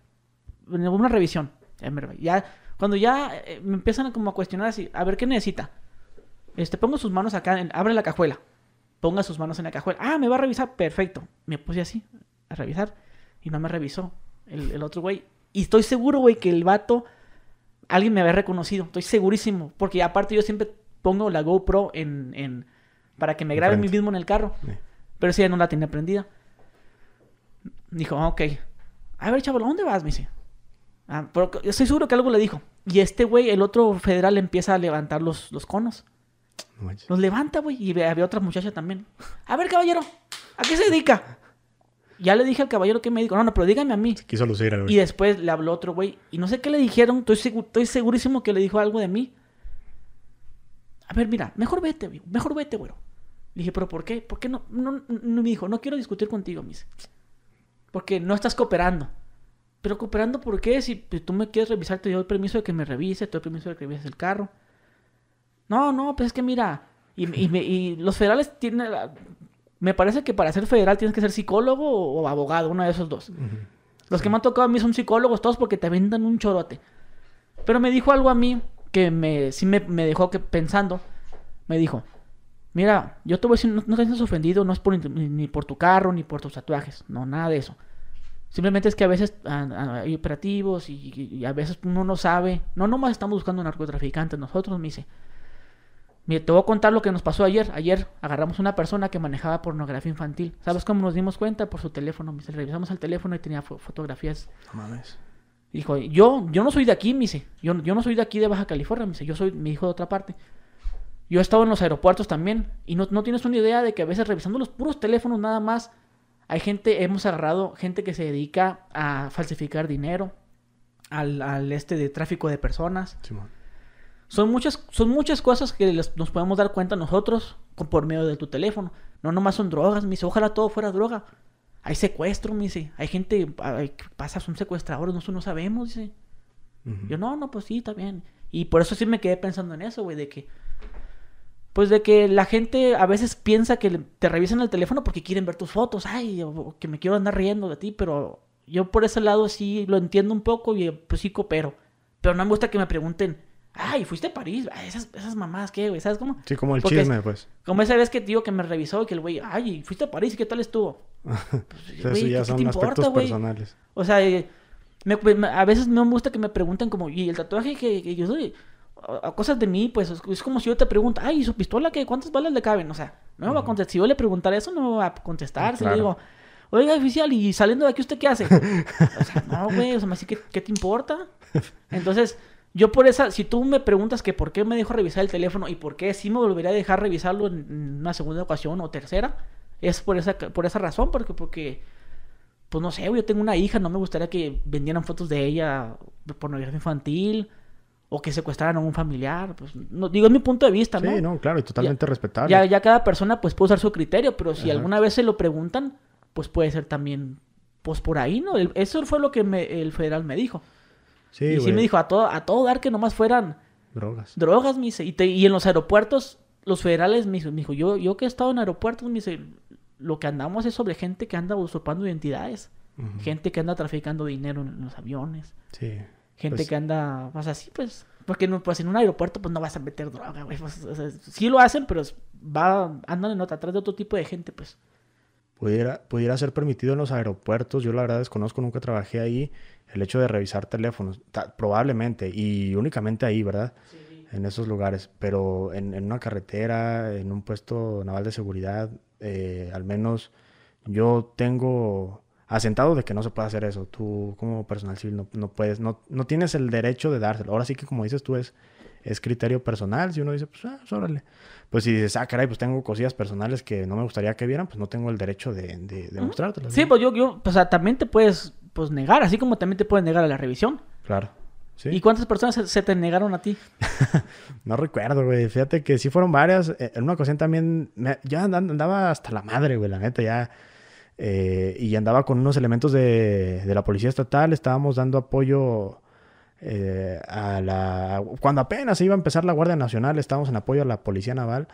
Una revisión. Ya, cuando ya eh, me empiezan como a cuestionar así, a ver, ¿qué necesita? Este, pongo sus manos acá, abre la cajuela. Ponga sus manos en la cajuela. Ah, me va a revisar. Perfecto. Me puse así, a revisar. Y no me revisó el, el otro güey. Y estoy seguro, güey, que el vato, alguien me había reconocido. Estoy segurísimo. Porque aparte yo siempre pongo la GoPro en, en para que me grabe mí mismo en el carro. Pero si ya no la tenía prendida. Dijo, ah, ok. A ver, chaval, ¿dónde vas? Me dice. Ah, estoy seguro que algo le dijo. Y este güey, el otro federal, empieza a levantar los, los conos. los levanta, güey. Y había otra muchacha también. A ver, caballero, ¿a qué se dedica? Ya le dije al caballero que me dijo, no, no, pero dígame a mí. quiso lucir Y después le habló otro güey. Y no sé qué le dijeron. Estoy, estoy segurísimo que le dijo algo de mí. A ver, mira, mejor vete. Mejor vete, güey. Le dije, ¿pero por qué? ¿Por qué no? No, no me dijo, no quiero discutir contigo, mis. Porque no estás cooperando. Pero cooperando, ¿por qué? Si tú me quieres revisar, te doy permiso de que me revise, te doy permiso de que revises el carro. No, no, pues es que mira. Y, y, y los federales tienen me parece que para ser federal tienes que ser psicólogo o, abogado, uno de esos dos. Los que me han tocado a mí son psicólogos todos porque te vendan un chorote. Pero me dijo algo a mí que me, sí me, dejó que pensando. Me dijo, mira, yo te voy a decir, no, te sientas ofendido, no es por, ni, por tu carro, ni por tus tatuajes, no, nada de eso. Simplemente es que a veces hay operativos y, a veces uno no sabe. No nomás estamos buscando narcotraficantes, nosotros, me dice. Mira, te voy a contar lo que nos pasó ayer. Ayer agarramos una persona que manejaba pornografía infantil. ¿Sabes cómo nos dimos cuenta? Por su teléfono. Me revisamos el teléfono y tenía fotografías. No mames. Dijo, yo, yo no soy de aquí, me dice. Yo, yo no soy de aquí de Baja California, me dice. Yo soy mi hijo de otra parte. Yo he estado en los aeropuertos también. Y no, no tienes una idea de que a veces revisando los puros teléfonos nada más, hay gente, hemos agarrado gente que se dedica a falsificar dinero, al, al este de tráfico de personas. Son muchas, son muchas cosas que nos podemos dar cuenta nosotros por medio de tu teléfono. No nomás son drogas, me dice, ojalá todo fuera droga. Hay secuestro, me dice. Hay gente que pasa, son secuestradores, nosotros no sabemos, dice. Yo, no, no, pues sí, está bien. Y por eso sí me quedé pensando en eso, güey, de que... Pues de que la gente a veces piensa que te revisan el teléfono porque quieren ver tus fotos. Ay, o que me quiero andar riendo de ti, pero yo por ese lado sí lo entiendo un poco y pues sí coopero. Pero no me gusta que me pregunten, Ay, fuiste a París. esas, esas mamás, ¿qué, güey? ¿Sabes cómo? Sí, como el chisme, pues. Como esa vez que tío que me revisó y que el güey, ay, fuiste a París, ¿qué tal estuvo? Pues, ya son aspectos personales. O sea, eh, a veces me gusta que me pregunten como, ¿y el tatuaje que, yo soy? A, cosas de mí, pues es como si yo te pregunto, ay, ¿y su pistola qué? ¿Cuántas balas le caben? O sea, no me va a contestar. Si yo le preguntara eso, no me va a contestar. Si le digo, oiga, oficial, ¿y saliendo de aquí usted qué hace? o sea, no, güey, o sea, me dice, ¿qué te importa? Entonces, yo por esa, si tú me preguntas que por qué me dejo revisar el teléfono y por qué sí me volvería a dejar revisarlo en una segunda ocasión o tercera, es por esa, por esa razón, porque, porque, pues no sé, yo tengo una hija, no me gustaría que vendieran fotos de ella de pornografía infantil o que secuestraran a un familiar, pues no, digo es mi punto de vista, ¿no? Sí, no, claro, y totalmente respetable. Ya, ya cada persona pues puede usar su criterio, pero si alguna vez se lo preguntan, pues puede ser también, pues por ahí, ¿no? eso fue lo que el federal me dijo. Sí, y sí me dijo, a todo, a todo dar que nomás fueran... Drogas. Drogas, me dice. Y, y en los aeropuertos, los federales, me dijo, yo, yo que he estado en aeropuertos, me dice, lo que andamos es sobre gente que anda usurpando identidades. Gente que anda traficando dinero en, los aviones. Sí. Gente pues que anda, pues así, pues... Porque no, pues en un aeropuerto pues no vas a meter droga, güey. Pues, sí lo hacen, pero va, andan en otra, atrás de otro tipo de gente, pues. Pudiera, pudiera ser permitido en los aeropuertos. Yo la verdad desconozco, nunca trabajé ahí el hecho de revisar teléfonos, probablemente, y únicamente ahí, ¿verdad? En esos lugares, pero en, una carretera, en un puesto naval de seguridad, eh, al menos yo tengo asentado de que no se puede hacer eso. Tú como personal civil no, no puedes, no, no, tienes el derecho de dárselo. Ahora sí que como dices tú es, es criterio personal. Si uno dice, pues, ah, pues órale. Pues si dices, ah, caray, pues tengo cosillas personales que no me gustaría que vieran, pues no tengo el derecho de, de, de Sí, pues yo, yo, o sea, también te puedes pues negar, así como también te pueden negar a la revisión. Claro. ¿Sí? ¿Y cuántas personas se, te negaron a ti? no recuerdo, güey. Fíjate que sí fueron varias. Eh, en una ocasión también, ya andaba hasta la madre, güey, la neta, ya. Eh, y andaba con unos elementos de, de, la policía estatal. Estábamos dando apoyo eh, a la... Cuando apenas iba a empezar la Guardia Nacional, estábamos en apoyo a la Policía Naval.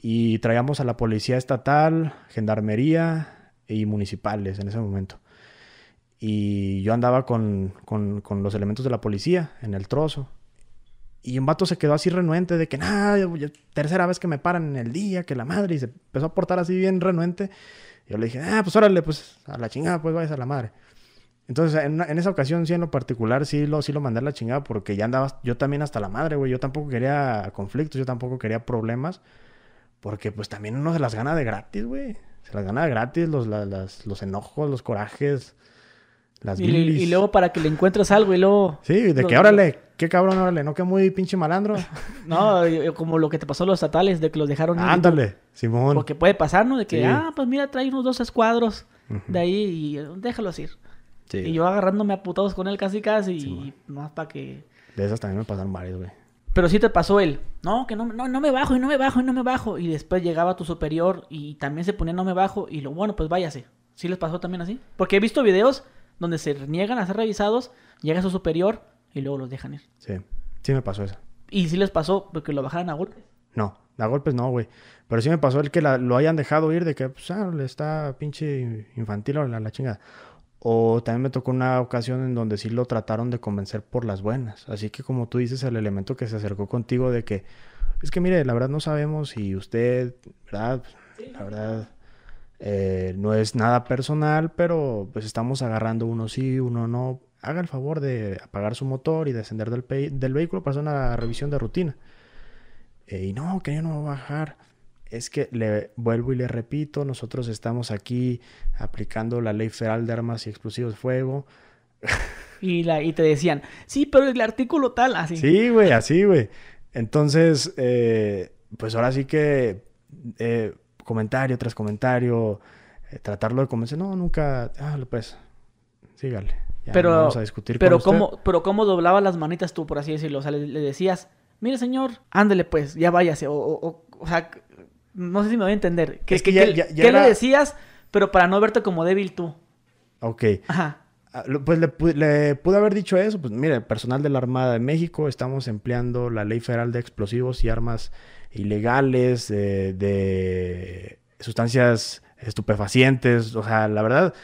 Y traíamos a la Policía Estatal, Gendarmería y municipales en ese momento. Y yo andaba con, con, con, los elementos de la policía en el trozo. Y un vato se quedó así renuente de que, nada, tercera vez que me paran en el día, que la madre. Y se empezó a portar así bien renuente. Yo le dije, ah, pues órale, pues a la chingada, pues vayas a la madre. Entonces, en, en, esa ocasión, sí, en lo particular, sí lo, sí lo mandé a la chingada porque ya andaba yo también hasta la madre, güey. Yo tampoco quería conflictos, yo tampoco quería problemas. Porque, pues, también uno se las gana de gratis, güey. Se las gana de gratis, los, los enojos, los corajes y, luego para que le encuentres algo y luego... Sí, de que órale, qué cabrón, órale, no que muy pinche malandro. no, como lo que te pasó a los estatales, de que los dejaron... Ándale, Simón. Porque puede pasar, ¿no? De que, ah, pues mira, trae unos dos escuadros de ahí y eh, déjalos ir. Sí. Y yo agarrándome a putados con él casi casi y más para que... De esas también me pasaron varios, güey. Pero sí te pasó él, no, que no, no, no me bajo y no me bajo y no me bajo. Y después llegaba tu superior y también se ponía no me bajo y lo bueno, pues váyase. ¿Sí les pasó también así? Porque he visto videos donde se niegan a ser revisados, llega su superior y luego los dejan ir. Sí, sí me pasó eso. ¿Y sí les pasó porque lo bajaran a golpes? No, a golpes no, güey. Pero sí me pasó el que lo hayan dejado ir de que, pues, ah, le está pinche infantil o la, la chingada. O también me tocó una ocasión en donde sí lo trataron de convencer por las buenas. Así que como tú dices, el elemento que se acercó contigo de que, es que mire, la verdad no sabemos si usted, ¿verdad? La verdad, eh, no es nada personal, pero pues estamos agarrando uno sí, uno no. Haga el favor de apagar su motor y descender del, del vehículo para hacer una revisión de rutina. Eh, y no, que yo no voy a bajar. Es que le vuelvo y le repito, nosotros estamos aquí aplicando la ley federal de armas y explosivos de fuego. Y, la, y te decían, sí, pero el artículo tal, así. Sí, güey, así, güey. Entonces, eh, pues ahora sí que comentario tras comentario, eh, tratarlo de convencer. No, nunca. Ah, pues, sígale. pero, vamos a discutir pero cómo, Pero cómo doblaba las manitas tú, por así decirlo. O sea, le, decías, mire señor, ándele pues, ya váyase. O, o, o, sea, no sé si me voy a entender. ¿Qué, que ¿qué le decías, pero para no verte como débil tú? Ok. Ajá. Ah, pues le, le, pude haber dicho eso. Pues mire, personal de la Armada de México, estamos empleando la Ley Federal de Explosivos y Armas ilegales, de sustancias estupefacientes, o sea, la verdad,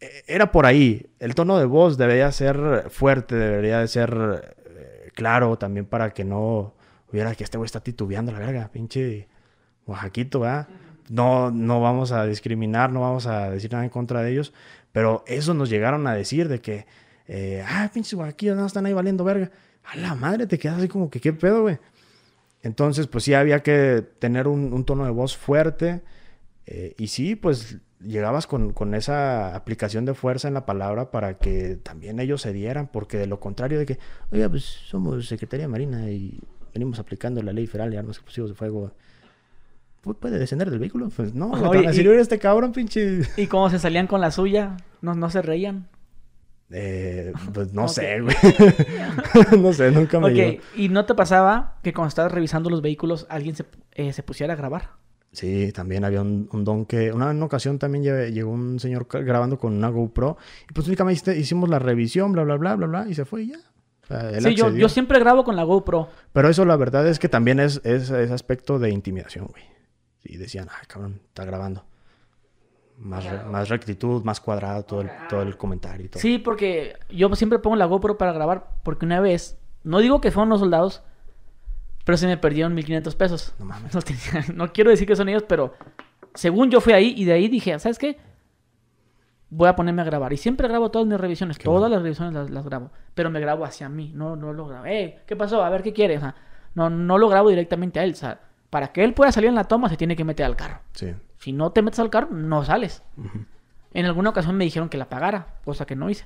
e, era por ahí. El tono de voz debería ser fuerte, debería de ser eh, claro también para que no hubiera que este güey está titubeando la verga, pinche Oaxaquito, ¿verdad? No, no vamos a discriminar, no vamos a decir nada en contra de ellos, pero eso nos llegaron a decir de que, eh, ah, pinche Oaxaquito, no están ahí valiendo verga. A la madre, te quedas así como que, ¿qué pedo, güey? Entonces, pues sí había que tener un, tono de voz fuerte. Eh, y sí, pues llegabas con, esa aplicación de fuerza en la palabra para que también ellos se dieran, porque de lo contrario de que, oiga, pues somos Secretaría Marina y venimos aplicando la ley federal de armas explosivos de fuego. ¿Puede descender del vehículo? Pues no, Oye, si este cabrón, pinche. ¿Y cómo se salían con la suya? ¿No, no se reían? Eh, pues no sé, güey. no sé, nunca me Ok, ¿y no te pasaba que cuando estabas revisando los vehículos alguien se, eh, se pusiera a grabar? Sí, también había un, don que... Una, ocasión también llegó un señor grabando con una GoPro y pues únicamente hicimos la revisión, bla, bla, bla, bla, bla, y se fue y ya. sí, yo, yo, siempre grabo con la GoPro. Pero eso la verdad es que también es, ese aspecto de intimidación, güey. Y decían, ay, cabrón, está grabando más, más rectitud, más cuadrado todo el, todo el comentario. Y todo. Sí, porque yo siempre pongo la GoPro para grabar, porque una vez, no digo que fueron los soldados, pero se me perdieron 1500 pesos. No mames. No, quiero decir que son ellos, pero según yo fui ahí y de ahí dije, ¿sabes qué? Voy a ponerme a grabar. Y siempre grabo todas mis revisiones, todas las revisiones las, grabo, pero me grabo hacia mí, no, no lo grabo. Eh, ¿qué pasó? A ver, ¿qué quieres? no, no lo grabo directamente a él, o sea, para que él pueda salir en la toma se tiene que meter al carro. Sí. Si no te metes al carro, no sales. En alguna ocasión me dijeron que la pagara, cosa que no hice.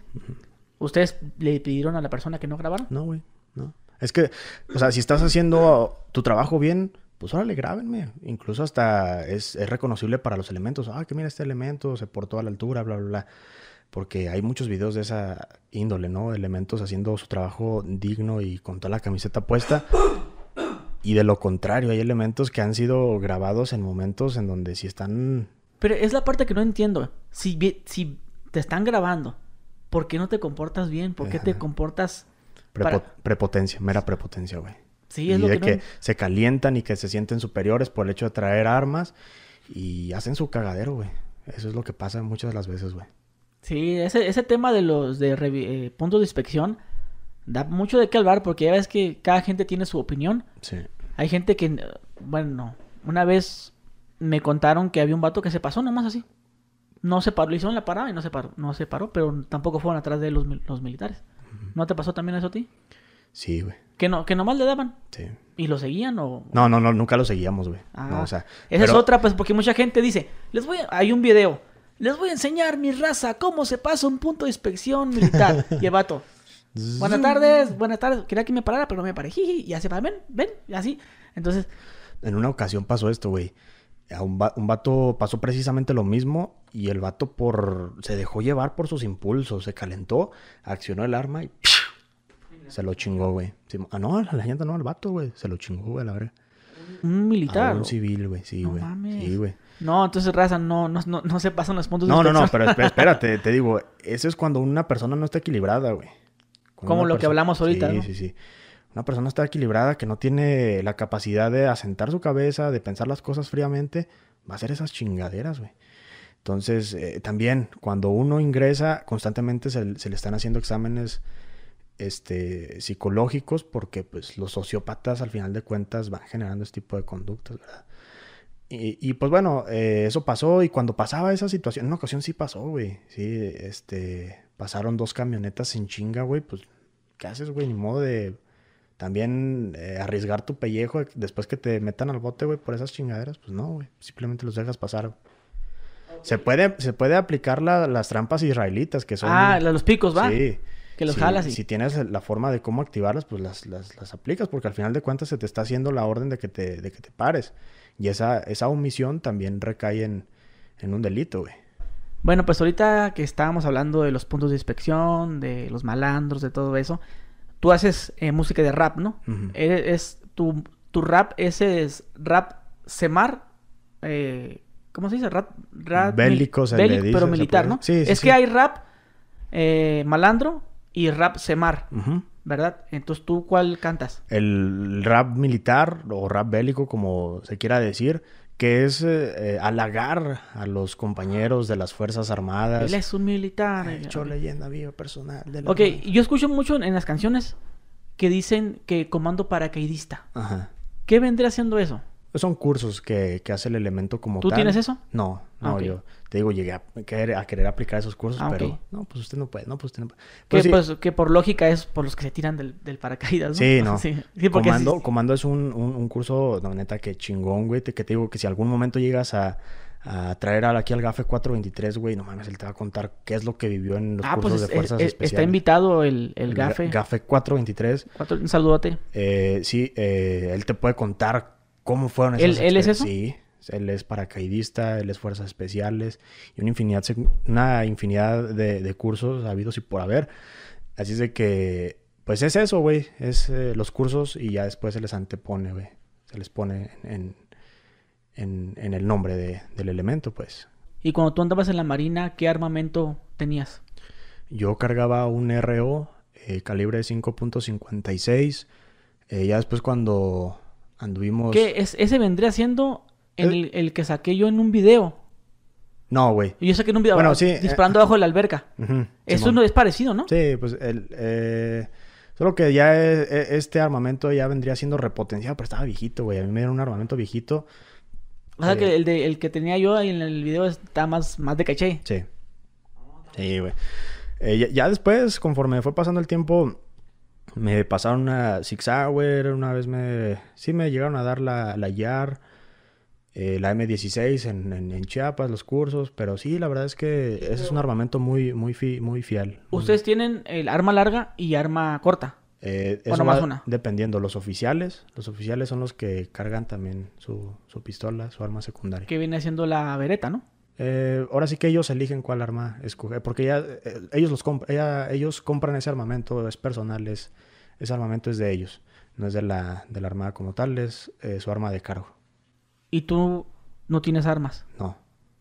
¿Ustedes le pidieron a la persona que no grabara? No, güey, no. Es que, o sea, si estás haciendo tu trabajo bien, pues órale, grábenme. Incluso hasta es, reconocible para los elementos. Ah, que mira, este elemento se portó a la altura, bla, bla, bla. porque hay muchos videos de esa índole, ¿no? Elementos haciendo su trabajo digno y con toda la camiseta puesta. Y de lo contrario, hay elementos que han sido grabados en momentos en donde si están... Pero es la parte que no entiendo. Si, si te están grabando, ¿por qué no te comportas bien? ¿Por qué te comportas... Prepotencia, mera prepotencia, güey. Sí, es y de que, se calientan y que se sienten superiores por el hecho de traer armas y hacen su cagadero, güey. Eso es lo que pasa muchas de las veces, güey. Sí, ese, ese tema de los de eh, puntos de inspección da mucho de qué hablar porque ya ves que cada gente tiene su opinión. Sí. Hay gente que, bueno, una vez me contaron que había un vato que se pasó nomás así. No se paró, le hicieron la parada y no se paró, no se paró, pero tampoco fueron atrás de los, los militares. ¿No te pasó también eso a ti? Sí, güey. Que no, que nomás le daban. Sí. ¿Y lo seguían o...? No, no, no, nunca lo seguíamos, güey. Ah, no, o sea... Esa es otra, pues, porque mucha gente dice, les voy a... Hay un video, les voy a enseñar, mi raza, cómo se pasa un punto de inspección militar. y el vato, buenas tardes, buenas tardes. Quería que me parara, pero no me paré. Y va, ven, ven, y así. Entonces... En una ocasión pasó esto, güey. A un, un, vato pasó precisamente lo mismo y el vato por se dejó llevar por sus impulsos, se calentó, accionó el arma y se lo chingó, güey. ah, no, la leyenda no, el vato, güey. Se lo chingó, güey, la verdad. Un militar. un civil, güey. Sí, güey. sí, güey. No, entonces, raza, no, no, no, se pasan los puntos de No, no, no, pero espérate, te digo, eso es cuando una persona no está equilibrada, güey. Como lo que hablamos ahorita, Sí, ¿no? sí, sí. Una persona está equilibrada que no tiene la capacidad de asentar su cabeza, de pensar las cosas fríamente, va a hacer esas chingaderas, güey. Entonces, eh, también, cuando uno ingresa, constantemente se, se le están haciendo exámenes este, psicológicos porque pues los sociópatas al final de cuentas van generando este tipo de conductas, ¿verdad? Y, pues bueno, eh, eso pasó y cuando pasaba esa situación, en una ocasión sí pasó, güey, sí, este, pasaron dos camionetas sin chinga, güey, pues, ¿qué haces, güey? Ni modo de también eh, arriesgar tu pellejo después que te metan al bote, güey, por esas chingaderas, pues no, güey, simplemente los dejas pasar. Se puede, se puede aplicar las trampas israelitas que son... Ah, los picos, ¿va? Sí. Que los jalas y... Si tienes la forma de cómo activarlas, pues las, las, aplicas, porque al final de cuentas se te está haciendo la orden de que te, de que te pares. Y esa, esa omisión también recae en, un delito, güey. Bueno, pues ahorita que estábamos hablando de los puntos de inspección, de los malandros, de todo eso, tú haces eh, música de rap, ¿no? es, tu, tu, rap, ese es rap semar, eh, ¿cómo se dice? Rap, rap bélico, pero militar, ¿no? Sí, sí, es que hay rap eh, malandro, y rap semar, ¿verdad? Entonces, ¿tú cuál cantas? El rap militar o rap bélico, como se quiera decir, que es eh, halagar a los compañeros de las Fuerzas Armadas. Él es un militar. hecho leyenda viva personal. De ok, yo escucho mucho en las canciones que dicen que comando paracaidista. Ajá. ¿Qué vendría haciendo eso? Son cursos que, que hace el elemento como ¿Tú tienes eso? No, no, yo te digo, llegué a querer, a querer aplicar esos cursos, ah, pero no, pues usted no puede, no, pues usted no puede. Pues que, pues, que por lógica es por los que se tiran del, del paracaídas, ¿no? Sí, no. sí. porque comando, comando es un, un, curso, no, neta, que chingón, güey, que te digo que si algún momento llegas a, a traer aquí al GAFE 423, güey, no mames, él te va a contar qué es lo que vivió en los ah, cursos pues de fuerzas especiales. Está invitado el, el GAFE. GAFE 423. un saludote. Eh, sí, eh, él te puede contar cómo fueron esas ¿Él, ¿Él es eso? Sí, él es paracaidista, él es fuerzas especiales y una infinidad, una infinidad de, cursos habidos y por haber. Así es de que, pues es eso, güey, es eh, los cursos y ya después se les antepone, güey, se les pone en, en, el nombre del elemento, pues. Y cuando tú andabas en la marina, ¿qué armamento tenías? Yo cargaba un RO eh, calibre 5.56. Eh, ya después cuando anduvimos... ¿Qué? Es, ese vendría siendo el, el que saqué yo en un video. No, güey. Yo saqué en un video bueno, sí, disparando bajo de la alberca. Eso no es parecido, ¿no? Sí, pues el, eh, solo que ya este armamento ya vendría siendo repotenciado, pero estaba viejito, güey. A mí me dieron un armamento viejito. O sea que eh, el, de, el que tenía yo ahí en el video está más, más de caché. Sí. Sí, güey. Eh, ya, después, conforme fue pasando el tiempo, me pasaron una Six Hour, una vez me... Sí me llegaron a dar la, la YAR. Eh, la M16 en, en, Chiapas, los cursos, pero sí, la verdad es que ese es un armamento muy, muy, muy fiel. ¿Ustedes tienen el arma larga y arma corta? Eh, eso más una? Dependiendo, los oficiales, los oficiales son los que cargan también su, su, pistola, su arma secundaria. Que viene siendo la vereta, ¿no? Eh, ahora sí que ellos eligen cuál arma escoger, porque ya, eh, ellos, los ellos compran ese armamento, es personal, es, ese armamento es de ellos, no es de la, de la armada como tal, es eh, su arma de cargo. ¿Y tú no tienes armas? No.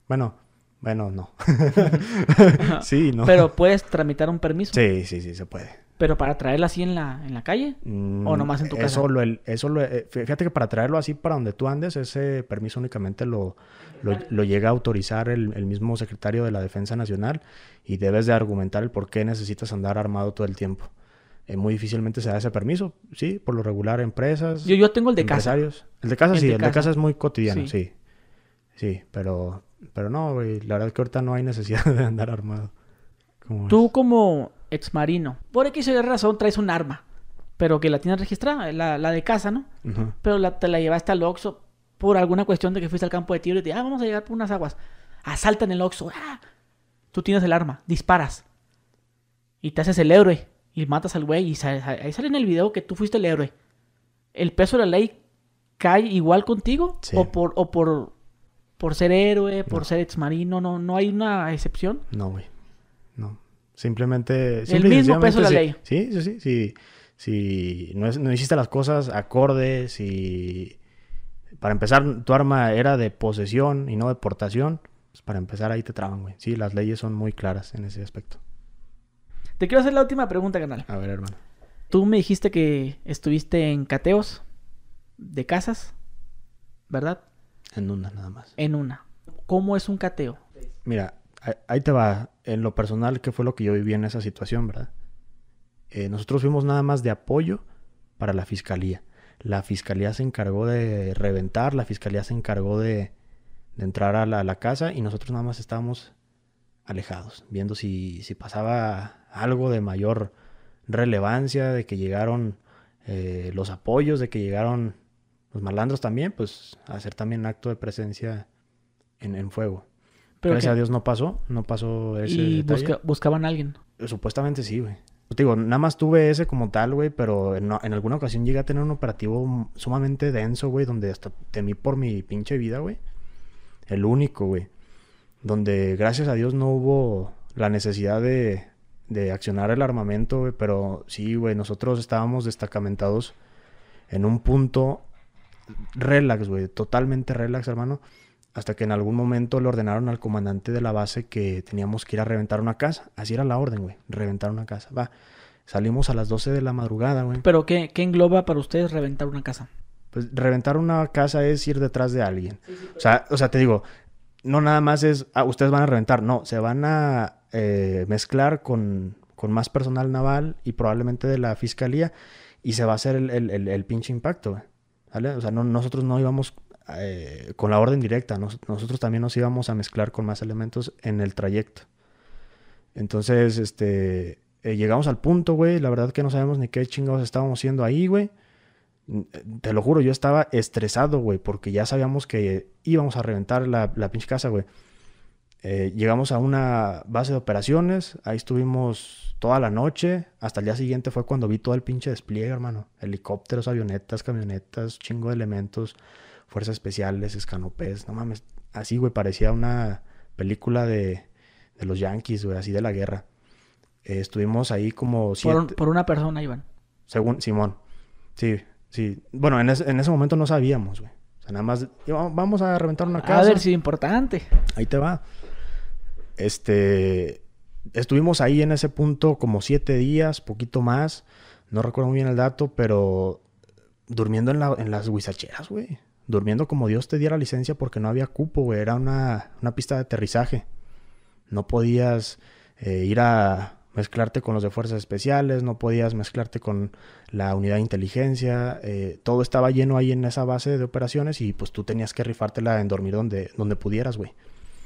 Bueno, bueno, no. sí, no. Pero puedes tramitar un permiso. Sí, sí, sí, se puede. ¿Pero para traerla así en la, en la calle? ¿O mm, nomás en tu casa? Eso lo, eso lo, eh, fíjate que para traerlo así para donde tú andes, ese permiso únicamente lo, lo, llega a autorizar el, mismo secretario de la Defensa Nacional y debes de argumentar el por qué necesitas andar armado todo el tiempo. Eh, muy difícilmente se da ese permiso, sí, por lo regular empresas. Yo, yo tengo el de casa. El de casa sí, el de casa es muy cotidiano, sí. Sí, pero, pero no, güey, la verdad es que ahorita no hay necesidad de andar armado. Tú como ex marino, por X o razón traes un arma, pero que la tienes registrada, la, la de casa, ¿no? Pero la, te la llevaste al Oxxo por alguna cuestión de que fuiste al campo de tiro y te ah, vamos a llegar por unas aguas. Asaltan el Oxxo, ¡ah! Tú tienes el arma, disparas. Y te haces el héroe y matas al güey y ahí sale en el video que tú fuiste el héroe. ¿El peso de la ley cae igual contigo? ¿O por, o por, por ser héroe, por ser ex marino? No, no hay una excepción. No, güey. No. Simplemente. El mismo peso de la ley. Sí, sí, sí. sí. Si no, no, hiciste las cosas acordes, si. Para empezar, tu arma era de posesión y no de portación, pues para empezar ahí te traban, güey. Sí, las leyes son muy claras en ese aspecto. Te quiero hacer la última pregunta, canal. A ver, hermano. Tú me dijiste que estuviste en cateos de casas, ¿verdad? En una, nada más. En una. ¿Cómo es un cateo? Mira, ahí te va, en lo personal, qué fue lo que yo viví en esa situación, ¿verdad? Eh, nosotros fuimos nada más de apoyo para la fiscalía. La fiscalía se encargó de reventar, la fiscalía se encargó de, entrar a la, casa y nosotros nada más estábamos alejados, viendo si, si pasaba algo de mayor relevancia, de que llegaron eh, los apoyos, de que llegaron los malandros también, pues hacer también acto de presencia en, en fuego. Gracias a Dios no pasó, no pasó ese ¿Y buscaban a alguien? Supuestamente sí, güey. Te digo, nada más tuve ese como tal, güey, pero en, alguna ocasión llegué a tener un operativo sumamente denso, güey, donde hasta temí por mi pinche vida, güey. El único, güey. Donde gracias a Dios no hubo la necesidad de, de accionar el armamento, güey, pero sí, güey, nosotros estábamos destacamentados en un punto relax, güey, totalmente relax, hermano hasta que en algún momento le ordenaron al comandante de la base que teníamos que ir a reventar una casa. Así era la orden, güey, reventar una casa. Va, salimos a las 12 de la madrugada, güey. ¿Pero qué, qué engloba para ustedes reventar una casa? Pues reventar una casa es ir detrás de alguien. o, sea, o sea, te digo, no nada más es, ah, ustedes van a reventar, no, se van a eh, mezclar con, con, más personal naval y probablemente de la fiscalía y se va a hacer el, el, el, pinche impacto, güey. ¿Vale? O sea, no, nosotros no íbamos eh, con la orden directa. nosotros también nos íbamos a mezclar con más elementos en el trayecto. Entonces, este, eh, llegamos al punto, güey. La verdad que no sabemos ni qué chingados estábamos haciendo ahí, güey. Te lo juro, yo estaba estresado, güey, porque ya sabíamos que íbamos a reventar la, la pinche casa, güey. Eh, llegamos a una base de operaciones, ahí estuvimos toda la noche, hasta el día siguiente fue cuando vi todo el pinche despliegue, hermano. Helicópteros, avionetas, camionetas, chingo de elementos fuerzas especiales, escanopés, no mames, así, güey, parecía una película de, de los Yankees, güey, así de la guerra. Eh, estuvimos ahí como Por, una persona, Iván. Según Simón. Sí, sí. Bueno, en, en ese momento no sabíamos, güey. O sea, nada más, vamos a reventar una casa. A ver si es importante. Ahí te va. Este, estuvimos ahí en ese punto como siete días, poquito más. No recuerdo muy bien el dato, pero durmiendo en, la, en las huizacheras, güey durmiendo como Dios te diera licencia porque no había cupo, güey. Era una, pista de aterrizaje. No podías eh, ir a mezclarte con los de fuerzas especiales, no podías mezclarte con la unidad de inteligencia. Eh, todo estaba lleno ahí en esa base de operaciones y pues tú tenías que rifártela en dormir donde, donde pudieras, güey.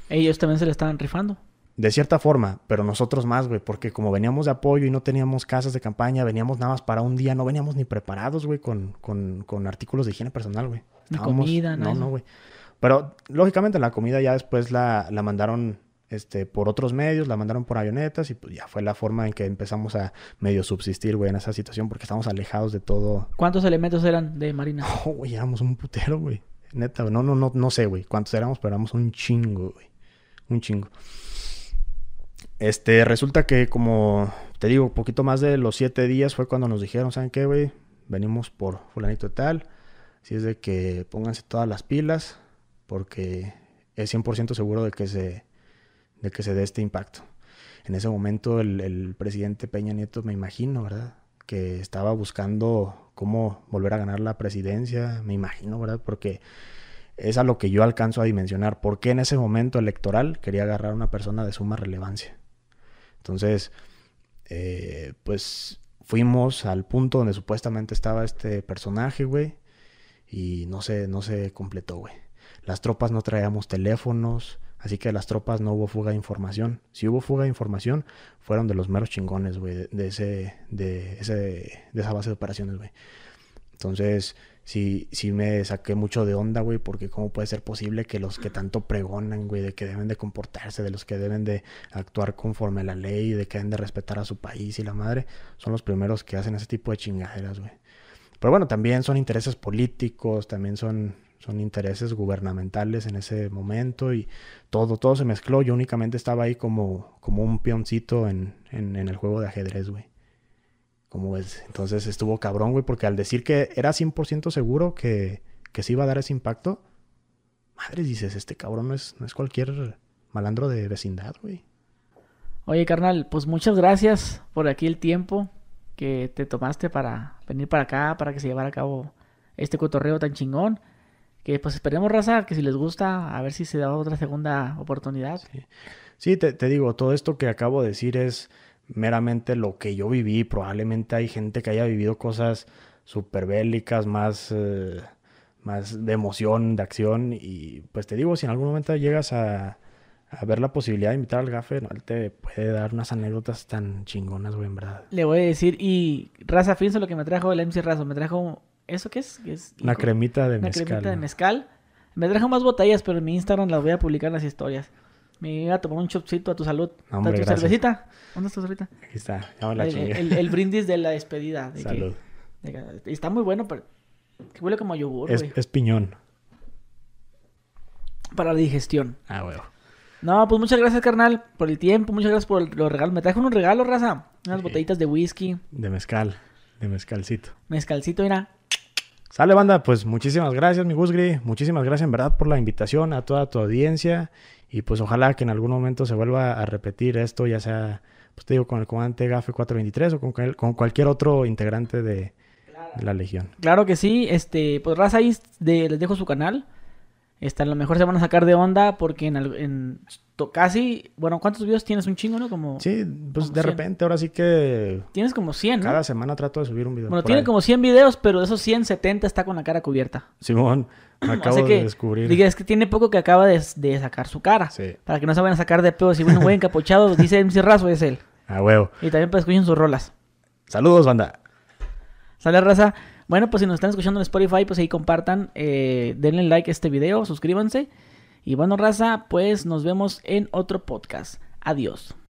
Ellos también se le estaban rifando. De cierta forma, pero nosotros más, güey, porque como veníamos de apoyo y no teníamos casas de campaña, veníamos nada más para un día, no veníamos ni preparados, güey, con, con, con artículos de higiene personal, güey. Ni comida, no, no, güey. Pero lógicamente la comida ya después la, la mandaron este, por otros medios, la mandaron por avionetas y pues ya fue la forma en que empezamos a medio subsistir, güey, en esa situación porque estamos alejados de todo. ¿Cuántos elementos eran de Marina? Oh, güey, éramos un putero, güey. Neta, no, no, no, no sé, güey, cuántos éramos, pero éramos un chingo, güey un chingo. Este, resulta que como te digo, poquito más de los siete días fue cuando nos dijeron, ¿saben qué, güey? Venimos por fulanito y tal. Así es de que pónganse todas las pilas porque es 100% seguro de que, se, de que se dé este impacto. En ese momento el, el presidente Peña Nieto, me imagino, ¿verdad? Que estaba buscando cómo volver a ganar la presidencia, me imagino, ¿verdad? Porque es a lo que yo alcanzo a dimensionar. ¿Por qué en ese momento electoral quería agarrar a una persona de suma relevancia? Entonces, eh, pues fuimos al punto donde supuestamente estaba este personaje, güey. Y no se, no se completó, güey. Las tropas no traíamos teléfonos, así que las tropas no hubo fuga de información. Si hubo fuga de información, fueron de los meros chingones, güey, de, ese, de, ese, de esa base de operaciones, güey. Entonces, sí, sí me saqué mucho de onda, güey, porque cómo puede ser posible que los que tanto pregonan, güey, de que deben de comportarse, de los que deben de actuar conforme a la ley, de que deben de respetar a su país y la madre, son los primeros que hacen ese tipo de chingaderas, güey. Pero bueno, también son intereses políticos, también son, son intereses gubernamentales en ese momento y todo, todo se mezcló. Yo únicamente estaba ahí como, como un peoncito en, en, el juego de ajedrez, güey. Como ves, entonces estuvo cabrón, güey, porque al decir que era 100% seguro que, que se iba a dar ese impacto, madre, dices, este cabrón es, no es cualquier malandro de vecindad, güey. Oye, carnal, pues muchas gracias por aquí el tiempo que te tomaste para venir para acá, para que se llevara a cabo este cotorreo tan chingón. Que pues esperemos, raza, que si les gusta, a ver si se da otra segunda oportunidad. Sí, te, te digo, todo esto que acabo de decir es meramente lo que yo viví. Probablemente hay gente que haya vivido cosas súper bélicas, más, eh, más de emoción, de acción. Y pues te digo, si en algún momento llegas a, a ver la posibilidad de invitar al gafe, no, él te puede dar unas anécdotas tan chingonas, güey, en verdad. Le voy a decir, y raza, fíjense lo que me trajo el MC Razo. Me trajo, ¿eso qué es? es una cremita de una mezcal. Una cremita de mezcal. Me trajo más botellas, pero en mi Instagram las voy a publicar en las historias. Me iba a tomar un chopcito a tu salud. No, hombre, ¿Tu gracias. cervecita? ¿Dónde está tu cervecita? Aquí está, ya me la El, chingué. el- el brindis de la despedida. de que- Salud. de que- está muy bueno, pero que huele como a yogur, Es, güey. es piñón. Para la digestión. Ah, güey. No, pues muchas gracias, carnal, por el tiempo. Muchas gracias por el- los regalos. Me trajo unos regalos, raza. Unas Sí. botellitas de whisky. De mezcal. De mezcalcito. Mezcalcito, mira. Sale, banda, pues muchísimas gracias, mi Gusgri. Muchísimas gracias, en verdad, por la invitación a toda tu audiencia. Y pues ojalá que en algún momento se vuelva a repetir esto, ya sea, pues te digo, con el comandante GAFE 423 o con, cual- con cualquier otro integrante de, de la Legión. Claro que sí. Este, pues raza ahí de- les dejo su canal. Este, a lo mejor se van a sacar de onda porque en, en casi, bueno, ¿cuántos videos tienes? Un chingo, ¿no? Como Sí, pues Como de 100. repente ahora sí que tienes como 100, ¿no? cada semana trato de subir un video. Bueno, tiene ahí. como 100 videos, pero de esos 100, 70 está con la cara cubierta. Simón, me acabo que, de descubrir. diga, es que tiene poco que acaba de, de sacar su cara. Sí, Para que no se vayan a sacar de pedo. Si un güey encapuchado, dice MC Razo, es él. a huevo. Y también para escuchen sus rolas. Saludos, banda. Sale raza. Bueno, pues si nos están escuchando en Spotify, pues ahí compartan, eh, denle like a este video, suscríbanse. Y bueno, raza, pues nos vemos en otro podcast. Adiós.